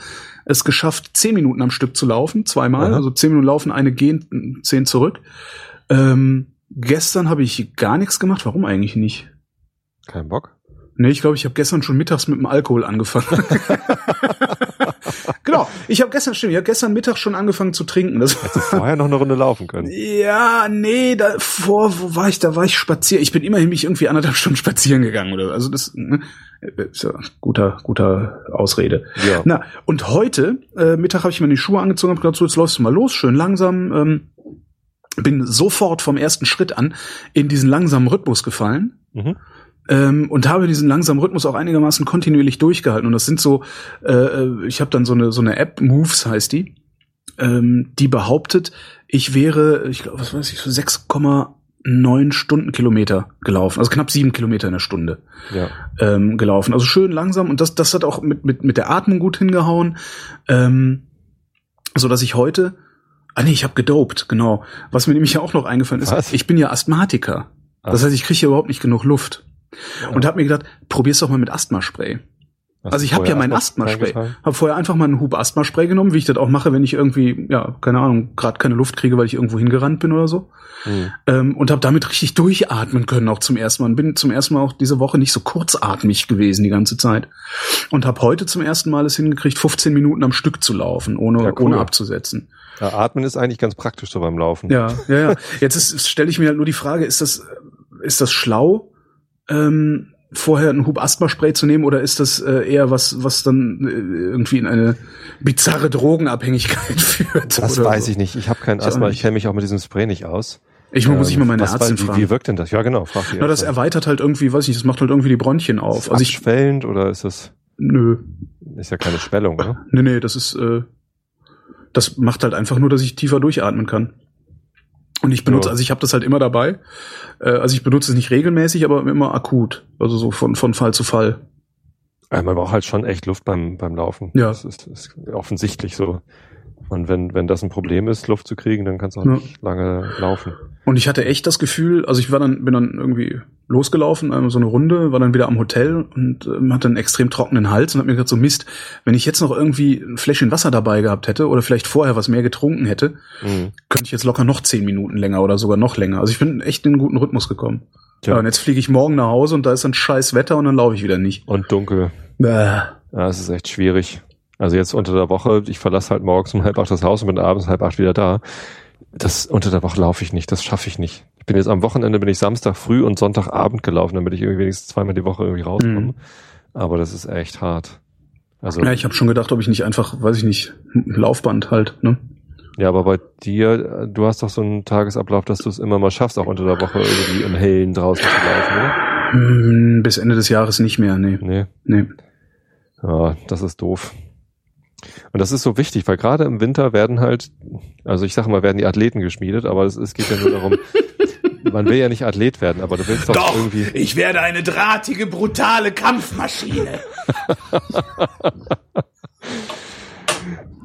es geschafft, zehn Minuten am Stück zu laufen, zweimal. Aha. Also zehn Minuten laufen, eine gehen, zehn zurück. Ähm, gestern habe ich gar nichts gemacht. Warum eigentlich nicht? Kein Bock? Nee, ich glaube, ich habe gestern schon mittags mit dem Alkohol angefangen. genau, ich habe gestern, stimmt, ich habe gestern Mittag schon angefangen zu trinken. Das Hättest du vorher noch eine Runde laufen können. Ja, nee, davor, wo war ich, da war ich spazieren. Ich bin immerhin mich irgendwie anderthalb Stunden spazieren gegangen oder also das ne, ist ja guter, guter Ausrede. Ja. Na, und heute äh, Mittag habe ich mir die Schuhe angezogen und gedacht, so, jetzt läufst du mal los, schön langsam. Ähm, bin sofort vom ersten Schritt an in diesen langsamen Rhythmus gefallen. Mhm ähm, und habe diesen langsamen Rhythmus auch einigermaßen kontinuierlich durchgehalten. Und das sind so, äh, äh ich habe dann so eine so eine App, Moves heißt die, ähm, die behauptet, ich wäre, ich glaube, was weiß ich, so 6,9 Stundenkilometer gelaufen, also knapp sieben Kilometer in der Stunde ja. ähm, gelaufen. Also schön langsam und das, das hat auch mit, mit, mit der Atmung gut hingehauen, ähm, so dass ich heute, ah nee, ich habe gedopt, genau. Was mir nämlich auch noch eingefallen ist, was? ich bin ja Asthmatiker. Ach. Das heißt, ich kriege ja überhaupt nicht genug Luft. Ja. Und habe mir gedacht, probier's doch mal mit Asthmaspray. Hast also ich habe ja mein Asthma-Spray. Habe vorher einfach mal einen Hub Asthma-Spray genommen, wie ich das auch mache, wenn ich irgendwie, ja, keine Ahnung, gerade keine Luft kriege, weil ich irgendwo hingerannt bin oder so. Mhm. Ähm, und habe damit richtig durchatmen können, auch zum ersten Mal. Und bin zum ersten Mal auch diese Woche nicht so kurzatmig gewesen die ganze Zeit. Und habe heute zum ersten Mal es hingekriegt, 15 Minuten am Stück zu laufen, ohne, ja, cool. ohne abzusetzen. Ja, atmen ist eigentlich ganz praktisch so beim Laufen. Ja, ja, ja. Jetzt stelle ich mir halt nur die Frage, ist das, ist das schlau? Ähm, vorher ein Hub-Asthma-Spray zu nehmen oder ist das äh, eher was, was dann äh, irgendwie in eine bizarre Drogenabhängigkeit führt? Das weiß so? ich nicht. Ich habe kein Asthma. Ich kenne mich auch mit diesem Spray nicht aus. Ich ähm, muss ich mal meine was, Ärztin wie, fragen. Wie wirkt denn das? Ja, genau. Frag Na, das erweitert halt irgendwie, weiß ich, das macht halt irgendwie die Bronchien auf. Ist also schwellend oder ist das? Nö. Ist ja keine Schwellung, ne? Nee, nee, das ist, äh, das macht halt einfach nur, dass ich tiefer durchatmen kann. Und ich benutze, ja. also ich habe das halt immer dabei. Äh, also ich benutze es nicht regelmäßig, aber immer akut. Also so von, von Fall zu Fall. Ja, man braucht halt schon echt Luft beim, beim Laufen. Ja. Das ist, ist offensichtlich so. Und wenn, wenn das ein Problem ist, Luft zu kriegen, dann kannst du auch ja. nicht lange laufen. Und ich hatte echt das Gefühl, also ich war dann, bin dann irgendwie losgelaufen, einmal so eine Runde, war dann wieder am Hotel und äh, hatte einen extrem trockenen Hals und hab mir gedacht, so Mist, wenn ich jetzt noch irgendwie ein Fläschchen Wasser dabei gehabt hätte oder vielleicht vorher was mehr getrunken hätte, mhm. könnte ich jetzt locker noch zehn Minuten länger oder sogar noch länger. Also ich bin echt in einen guten Rhythmus gekommen. Ja, und jetzt fliege ich morgen nach Hause und da ist dann scheiß Wetter und dann laufe ich wieder nicht. Und dunkel. Bäh. Ja, es ist echt schwierig. Also jetzt unter der Woche, ich verlasse halt morgens um halb acht das Haus und bin abends halb acht wieder da. Das unter der Woche laufe ich nicht, das schaffe ich nicht. Ich bin jetzt am Wochenende bin ich Samstag früh und Sonntagabend gelaufen, damit ich irgendwie wenigstens zweimal die Woche irgendwie rauskomme. Mhm. Aber das ist echt hart. Also ja, ich habe schon gedacht, ob ich nicht einfach, weiß ich nicht, Laufband halt, ne? Ja, aber bei dir, du hast doch so einen Tagesablauf, dass du es immer mal schaffst, auch unter der Woche irgendwie im Hellen draußen zu laufen, oder? Hm, bis Ende des Jahres nicht mehr, nee. Nee. Nee. Ja, das ist doof. Und das ist so wichtig, weil gerade im Winter werden halt, also ich sage mal, werden die Athleten geschmiedet, aber es, es geht ja nur darum, man will ja nicht Athlet werden, aber du willst doch, doch irgendwie. Ich werde eine drahtige, brutale Kampfmaschine.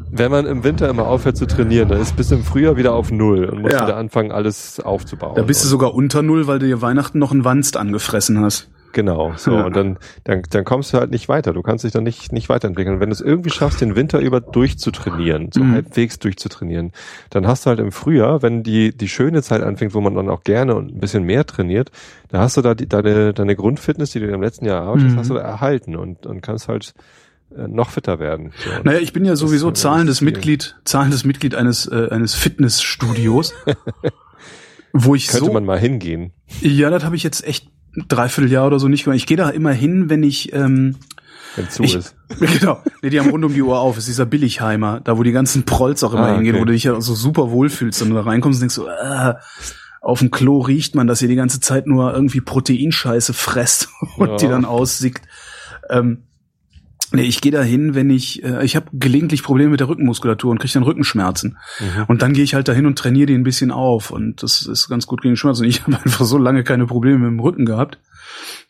Wenn man im Winter immer aufhört zu trainieren, dann ist bis im Frühjahr wieder auf Null und muss ja. wieder anfangen, alles aufzubauen. Da bist du sogar unter Null, weil du dir Weihnachten noch einen Wanst angefressen hast. Genau, so. Und dann, dann, dann kommst du halt nicht weiter. Du kannst dich dann nicht, nicht weiterentwickeln. Und wenn du es irgendwie schaffst, den Winter über durchzutrainieren, so mhm. halbwegs durchzutrainieren, dann hast du halt im Frühjahr, wenn die, die schöne Zeit anfängt, wo man dann auch gerne und ein bisschen mehr trainiert, da hast du da die, deine, deine Grundfitness, die du im letzten Jahr erarbeitet mhm. hast, du da erhalten und, und kannst halt äh, noch fitter werden. So, naja, ich bin ja sowieso zahlendes Mitglied, zahlendes Mitglied eines, äh, eines Fitnessstudios. wo ich Könnte so, man mal hingehen. Ja, das habe ich jetzt echt Dreivierteljahr oder so nicht gemacht. Ich gehe da immer hin, wenn ich ähm, wenn zu ich, ist. Genau. Nee, die haben rund um die Uhr auf. Ist dieser Billigheimer, da wo die ganzen Prolls auch immer ah, hingehen, okay. wo du dich ja so super wohlfühlst und du da reinkommst und denkst so, äh, auf dem Klo riecht man, dass ihr die ganze Zeit nur irgendwie Proteinscheiße fresst und ja. die dann aussickt. Ähm, Nee, ich gehe da hin, wenn ich, äh, ich habe gelegentlich Probleme mit der Rückenmuskulatur und kriege dann Rückenschmerzen. Mhm. Und dann gehe ich halt dahin und trainiere die ein bisschen auf. Und das ist ganz gut gegen Schmerzen. Und ich habe einfach so lange keine Probleme mit dem Rücken gehabt,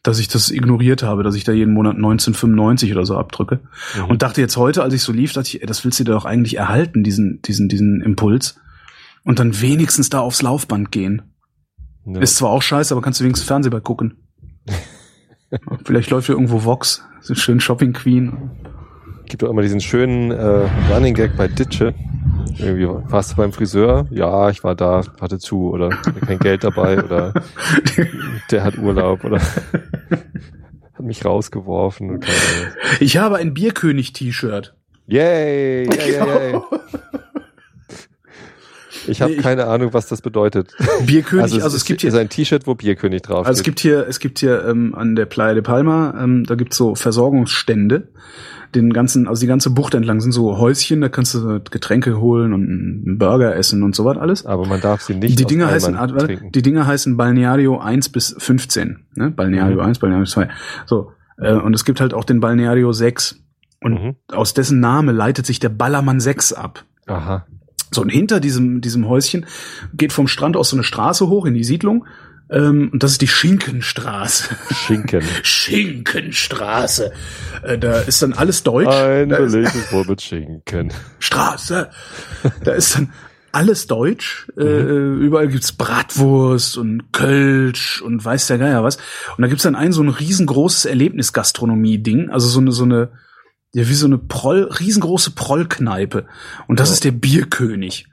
dass ich das ignoriert habe, dass ich da jeden Monat 1995 oder so abdrücke. Mhm. Und dachte jetzt heute, als ich so lief, dachte ich, ey, das willst du dir doch eigentlich erhalten, diesen, diesen, diesen Impuls. Und dann wenigstens da aufs Laufband gehen. Ja. Ist zwar auch scheiße, aber kannst du wenigstens Fernsehball gucken. Vielleicht läuft hier irgendwo Vox, so schön Shopping Queen. Gibt doch immer diesen schönen äh, Running Gag bei Ditsche. Irgendwie, warst du beim Friseur? Ja, ich war da, hatte zu oder kein Geld dabei oder der hat Urlaub oder hat mich rausgeworfen. Ich habe ein Bierkönig-T-Shirt. Yay! Yay, yay, yay. Ich habe nee, keine Ahnung, was das bedeutet. Bierkönig, also es, also es gibt hier ein T-Shirt, wo Bierkönig drauf Also es gibt hier, es gibt hier ähm, an der Playa de Palma, ähm, da gibt's so Versorgungsstände. den ganzen, also die ganze Bucht entlang sind so Häuschen, da kannst du Getränke holen und einen Burger essen und so was alles. Aber man darf sie nicht Die Dinge heißen, trinken. die Dinge heißen Balneario 1 bis 15, ne? Balneario mhm. 1, Balneario 2. So. Äh, und es gibt halt auch den Balneario 6. Und mhm. aus dessen Name leitet sich der Ballermann 6 ab. Aha. So, und hinter diesem, diesem Häuschen geht vom Strand aus so eine Straße hoch in die Siedlung. Ähm, und das ist die Schinkenstraße. Schinken. Schinkenstraße. Äh, da ist dann alles deutsch. Ein belegtes Wort mit Schinken. Straße. Da ist dann alles deutsch. Äh, mhm. Äh, überall gibt's Bratwurst und Kölsch und weiß der Geier was. Und da gibt's dann ein so ein riesengroßes Erlebnisgastronomie-Ding. Also so eine, so eine, ja, wie so eine Proll, riesengroße Prollkneipe. Und das ja. ist der Bierkönig.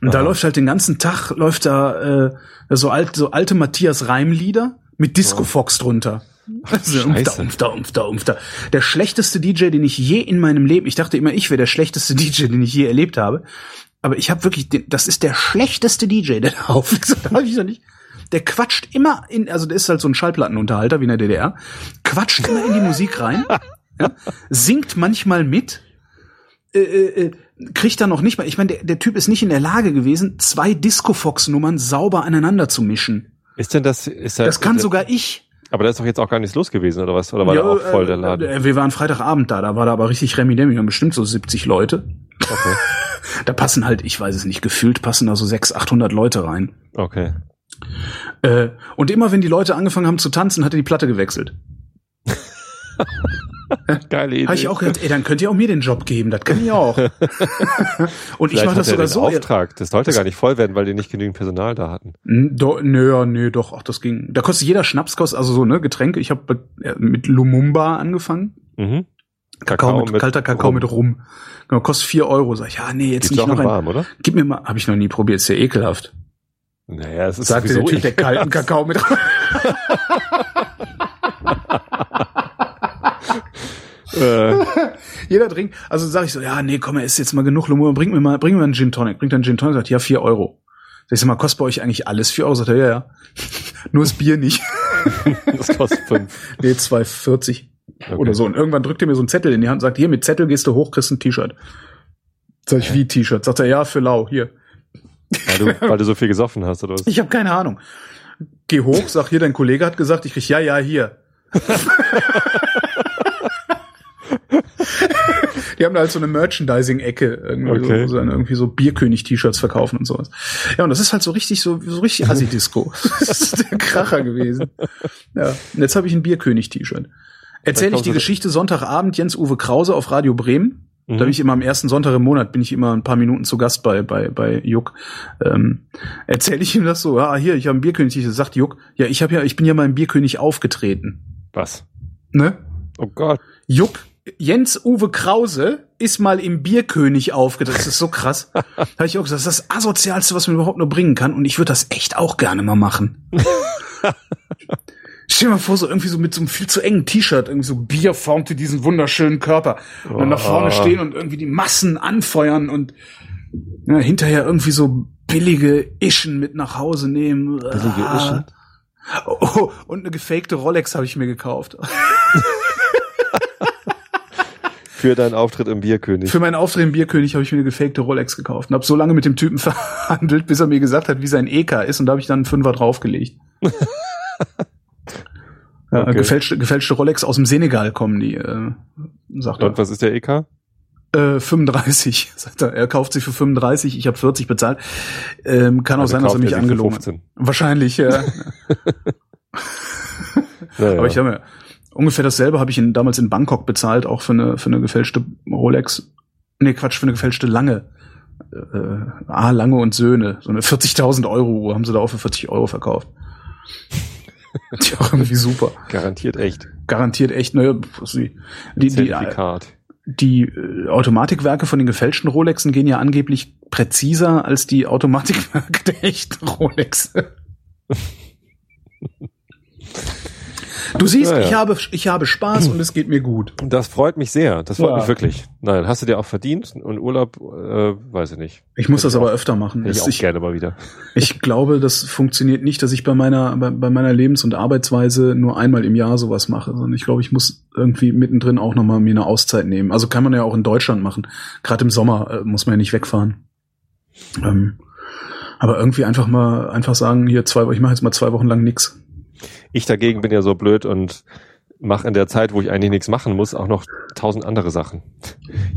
Und Aha. da läuft halt den ganzen Tag, läuft da äh, so, alt, so alte Matthias Reim-Lieder mit Disco Fox drunter. Also, umfter. Der schlechteste DJ, den ich je in meinem Leben, ich dachte immer, ich wäre der schlechteste DJ, den ich je erlebt habe. Aber ich habe wirklich, das ist der schlechteste DJ, der da auflegt. Da hab ich noch nicht. Der quatscht immer in, also der ist halt so ein Schallplattenunterhalter wie in der DDR, quatscht immer in die Musik rein ja, singt manchmal mit, äh, äh, äh, kriegt dann noch nicht mal, ich meine, der, der Typ ist nicht in der Lage gewesen, zwei Disco-Fox-Nummern sauber aneinander zu mischen. Ist denn das, ist das, das kann das, sogar ich. Aber da ist doch jetzt auch gar nichts los gewesen, oder was? Oder war ja, da auch voll der Laden? Äh, wir waren Freitagabend da, da war da aber richtig Remi Demi, haben bestimmt so 70 Leute. Okay. da passen halt, ich weiß es nicht, gefühlt passen da so 600, 800 Leute rein. Okay. Äh, und immer wenn die Leute angefangen haben zu tanzen, hat er die Platte gewechselt. Geile Idee. Habe ich auch gedacht, ey, dann könnt ihr auch mir den Job geben, das kann ich auch. und ich mache das sogar so. Auftrag. Das sollte gar nicht voll werden, weil die nicht genügend Personal da hatten. Do, nö, nö, doch, ach, das ging. Da kostet jeder Schnaps, kostet, also so, ne, Getränke. Ich habe mit Lumumba angefangen. Mhm. Kakao, Kakao mit, mit, kalter Kakao Rum. mit Rum. Genau, kostet vier Euro. Sag ich, ja, nee, jetzt Gibt's nicht noch ein. warm, oder? Gib mir mal, habe ich noch nie probiert, ist ja ekelhaft. Naja, es ist Sagte der Typ, der kalten Kakao mit Rum. Äh. Jeder trinkt, also sag ich so, ja, nee, komm, er ist jetzt mal genug Lumumba, bring mir mal, bring mir einen Gin Tonic. Bringt dann Gin Tonic, sagt, ja, vier Euro. Sag ich sag mal, kostet bei euch eigentlich alles vier Euro? Sagt er, ja, ja. Nur das Bier nicht. das kostet fünf. Nee, 2,40. Okay. Oder so. Und irgendwann drückt er mir so einen Zettel in die Hand und sagt, hier, mit Zettel gehst du hoch, kriegst ein T-Shirt. Sag ich, wie T-Shirt? Sagt er, ja, für lau, hier. Weil du, weil du so viel gesoffen hast, oder was? Ich habe keine Ahnung. Geh hoch, sag hier, dein Kollege hat gesagt, ich krieg, ja, ja, hier. Die haben da halt so eine Merchandising-Ecke, irgendwie, okay. so, wo sie irgendwie so Bierkönig-T-Shirts verkaufen und sowas. Ja, und das ist halt so richtig, so, so richtig Assi-Disco. das ist der Kracher gewesen. Ja, und jetzt habe ich ein Bierkönig-T-Shirt. Erzähle ich die Geschichte Sonntagabend Jens-Uwe Krause auf Radio Bremen. Mhm. Da bin ich immer am ersten Sonntag im Monat, bin ich immer ein paar Minuten zu Gast bei, bei, bei Juck. Ähm, Erzähle ich ihm das so, ja, hier, ich habe ein Bierkönig, t sagt Juck, ja, ich habe ja, ich bin ja mal im Bierkönig aufgetreten. Was? Ne? Oh Gott. Juck Jens-Uwe Krause ist mal im Bierkönig aufgetreten. Das ist so krass. da habe ich auch gesagt, das ist das Asozialste, was man überhaupt nur bringen kann. Und ich würde das echt auch gerne mal machen. Stell dir mal vor, so irgendwie so mit so einem viel zu engen T-Shirt, irgendwie so Bier formte diesen wunderschönen Körper. Und dann oh. da vorne stehen und irgendwie die Massen anfeuern und ja, hinterher irgendwie so billige Ischen mit nach Hause nehmen. Billige ah. Ischen? Oh, und eine gefakte Rolex habe ich mir gekauft. Für deinen Auftritt im Bierkönig. Für meinen Auftritt im Bierkönig habe ich mir eine gefakte Rolex gekauft und habe so lange mit dem Typen verhandelt, bis er mir gesagt hat, wie sein EK ist und da habe ich dann einen Fünfer draufgelegt. ja, okay. gefälschte, gefälschte Rolex aus dem Senegal kommen die, äh, sagt er. Und was ist der EK? Äh, 35, sagt er. Er kauft sich für 35, ich habe 40 bezahlt. Ähm, kann auch also sein, dass er mich angelogen hat. Wahrscheinlich, ja. ja, ja. Aber ich habe mir, ungefähr dasselbe habe ich in, damals in Bangkok bezahlt, auch für eine, für eine gefälschte Rolex. Nee, Quatsch, für eine gefälschte Lange. Äh, ah, Lange und Söhne. So eine 40.000 Euro Uhr haben sie da auch für 40 Euro verkauft. die auch irgendwie super. Garantiert echt. Garantiert echt, ne? Die, die. Die, die äh, Automatikwerke von den gefälschten Rolexen gehen ja angeblich präziser als die Automatikwerke der echten Rolex. Du siehst, ja, ja. ich habe ich habe Spaß und es geht mir gut. Das freut mich sehr. Das freut ja. mich wirklich. Nein, hast du dir auch verdient und Urlaub, äh, weiß ich nicht. Ich muss das aber auch, öfter machen. Ich, ich auch gerne mal wieder. Ich glaube, das funktioniert nicht, dass ich bei meiner bei, bei meiner Lebens- und Arbeitsweise nur einmal im Jahr sowas mache, sondern ich glaube, ich muss irgendwie mittendrin auch noch mal mir eine Auszeit nehmen. Also kann man ja auch in Deutschland machen. Gerade im Sommer äh, muss man ja nicht wegfahren. Ähm, aber irgendwie einfach mal einfach sagen, hier zwei, ich mache jetzt mal zwei Wochen lang nix. Ich dagegen bin ja so blöd und mache in der Zeit, wo ich eigentlich nichts machen muss, auch noch tausend andere Sachen.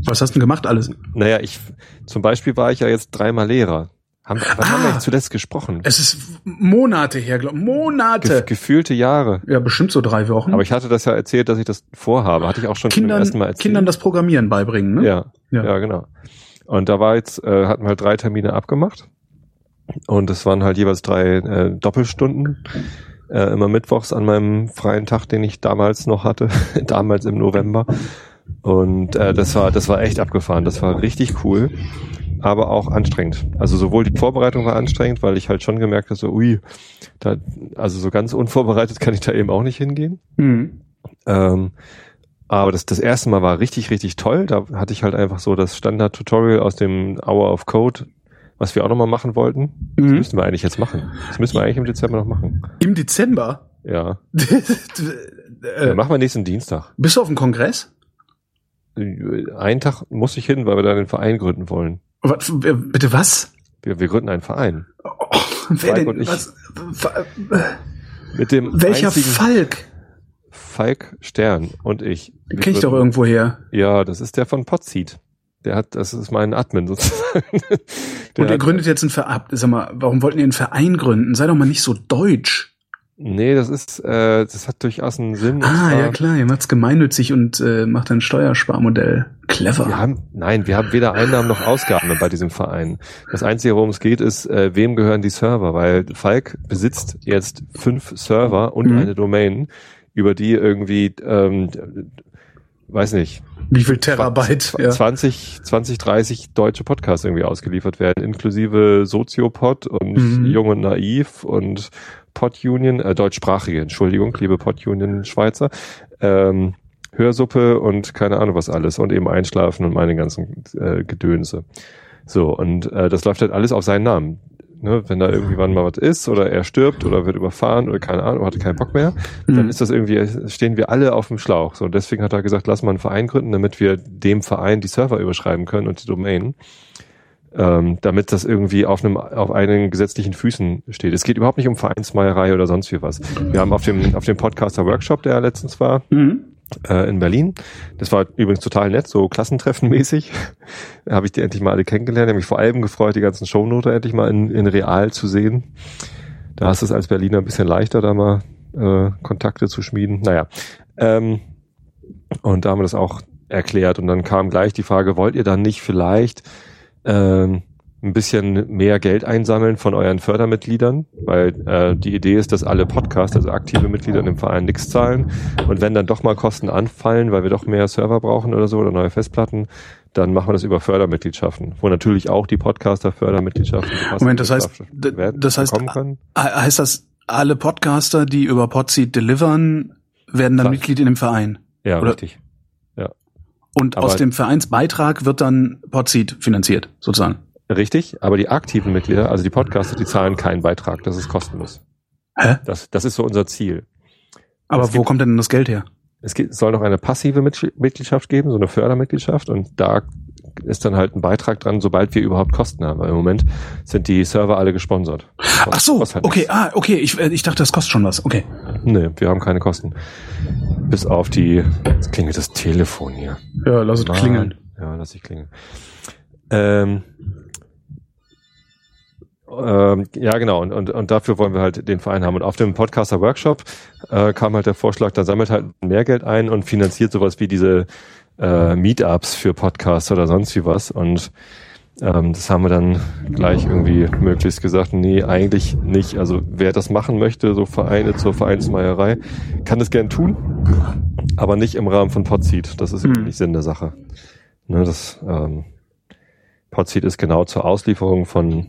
Was hast du denn gemacht alles? Naja, ich zum Beispiel war ich ja jetzt dreimal Lehrer. Haben, wann ah, haben wir ah. zuletzt gesprochen? Es ist Monate her, glaube Monate. Ge gefühlte Jahre. Ja, bestimmt so drei Wochen. Aber ich hatte das ja erzählt, dass ich das vorhabe. Hatte ich auch schon Kindern, ersten Mal erzählt. Kindern das Programmieren beibringen, ne? Ja, ja, ja, genau. Und da war jetzt, äh, hatten wir halt drei Termine abgemacht. Und es waren halt jeweils drei äh, Doppelstunden. Äh, immer mittwochs an meinem freien Tag, den ich damals noch hatte, damals im November. Und äh, das war, das war echt abgefahren. Das war richtig cool, aber auch anstrengend. Also sowohl die Vorbereitung war anstrengend, weil ich halt schon gemerkt habe, so, ui, da, also so ganz unvorbereitet kann ich da eben auch nicht hingehen. Mhm. Ähm, aber das, das erste Mal war richtig, richtig toll. Da hatte ich halt einfach so das Standard-Tutorial aus dem Hour of Code was wir auch nochmal machen wollten. Das mhm. müssen wir eigentlich jetzt machen. Das müssen wir eigentlich im Dezember noch machen. Im Dezember? Ja. ja machen wir nächsten Dienstag. Bist du auf dem Kongress? Einen Tag muss ich hin, weil wir da den Verein gründen wollen. Was, bitte was? Wir, wir gründen einen Verein. Oh, wer denn? Und ich, was, mit dem Welcher Falk? Falk Stern und ich. Den kenn ich doch irgendwo her. Ja, das ist der von Potseed. Der hat, das ist mein Admin sozusagen. Der und er gründet jetzt einen Verein. Sag mal, warum wollten ihr einen Verein gründen? Sei doch mal nicht so deutsch. Nee, das ist, äh, das hat durchaus einen Sinn. Ah, ja klar, ihr macht's gemeinnützig und äh, macht ein Steuersparmodell. Clever. Wir haben, nein, wir haben weder Einnahmen noch Ausgaben bei diesem Verein. Das Einzige, worum es geht, ist, äh, wem gehören die Server? Weil Falk besitzt jetzt fünf Server und mhm. eine Domain, über die irgendwie, ähm, weiß nicht, wie viel Terabyte? 20, ja. 20, 30 deutsche Podcasts irgendwie ausgeliefert werden, inklusive Soziopod und mhm. Jung und Naiv und Podunion, äh, deutschsprachige, Entschuldigung, liebe Podunion Schweizer, ähm, Hörsuppe und keine Ahnung was alles und eben Einschlafen und meine ganzen äh, Gedönse. So, und äh, das läuft halt alles auf seinen Namen ne, wenn da irgendwann mal was ist oder er stirbt oder wird überfahren oder keine Ahnung, hatte keinen Bock mehr, mhm. dann ist das irgendwie, stehen wir alle auf dem Schlauch. So, deswegen hat er gesagt, lass mal einen Verein gründen, damit wir dem Verein die Server überschreiben können und die Domain. Ähm, damit das irgendwie auf einem auf einen gesetzlichen Füßen steht. Es geht überhaupt nicht um Vereinsmeierei oder sonst wie was. Wir haben auf dem auf dem Podcaster Workshop, der letztens war, mhm äh, in Berlin. Das war übrigens total nett, so klassentreffenmäßig. da habe ich die endlich mal alle kennengelernt. Ich habe mich vor allem gefreut, die ganzen Shownote endlich mal in, in real zu sehen. Da du es als Berliner ein bisschen leichter, da mal äh, Kontakte zu schmieden. Naja. Ähm, und da haben wir das auch erklärt. Und dann kam gleich die Frage, wollt ihr dann nicht vielleicht ähm, ein bisschen mehr Geld einsammeln von euren Fördermitgliedern, weil äh, die Idee ist, dass alle Podcasts, also aktive Mitglieder im Verein nichts zahlen und wenn dann doch mal Kosten anfallen, weil wir doch mehr Server brauchen oder so oder neue Festplatten, dann machen wir das über Fördermitgliedschaften, wo natürlich auch die Podcaster Fördermitgliedschaften. Moment, das heißt, das heißt, heißt das, alle Podcaster, die über Podseed delivern, werden dann Klar. Mitglied in dem Verein? Ja, oder? richtig. Ja. Und Aber aus dem Vereinsbeitrag wird dann Podseed finanziert, sozusagen. Richtig, aber die aktiven Mitglieder, also die Podcaster, die zahlen keinen Beitrag, das ist kostenlos. Hä? Das, das ist so unser Ziel. Aber es wo gibt, kommt denn das Geld her? Es gibt, soll noch eine passive Mitgliedschaft geben, so eine Fördermitgliedschaft und da ist dann halt ein Beitrag dran, sobald wir überhaupt Kosten haben. Weil im Moment sind die Server alle gesponsert. Ach so, halt okay, nichts. ah, okay, ich, äh, ich dachte, das kostet schon was, okay. Nee, wir haben keine Kosten. Bis auf die, jetzt klingelt das Telefon hier. Ja, lass es klingeln. Ja, lass ich klingeln. Ähm, ähm, ja, genau. Und, und, und dafür wollen wir halt den Verein haben. Und auf dem Podcaster Workshop äh, kam halt der Vorschlag, da sammelt halt mehr Geld ein und finanziert sowas wie diese äh, Meetups für Podcasts oder sonst wie was. Und ähm, das haben wir dann gleich irgendwie möglichst gesagt, nee, eigentlich nicht. Also wer das machen möchte, so Vereine zur Vereinsmeierei, kann das gern tun, aber nicht im Rahmen von Podseed. Das ist hm. nicht Sinn der Sache. Ne, das ähm, Podseed ist genau zur Auslieferung von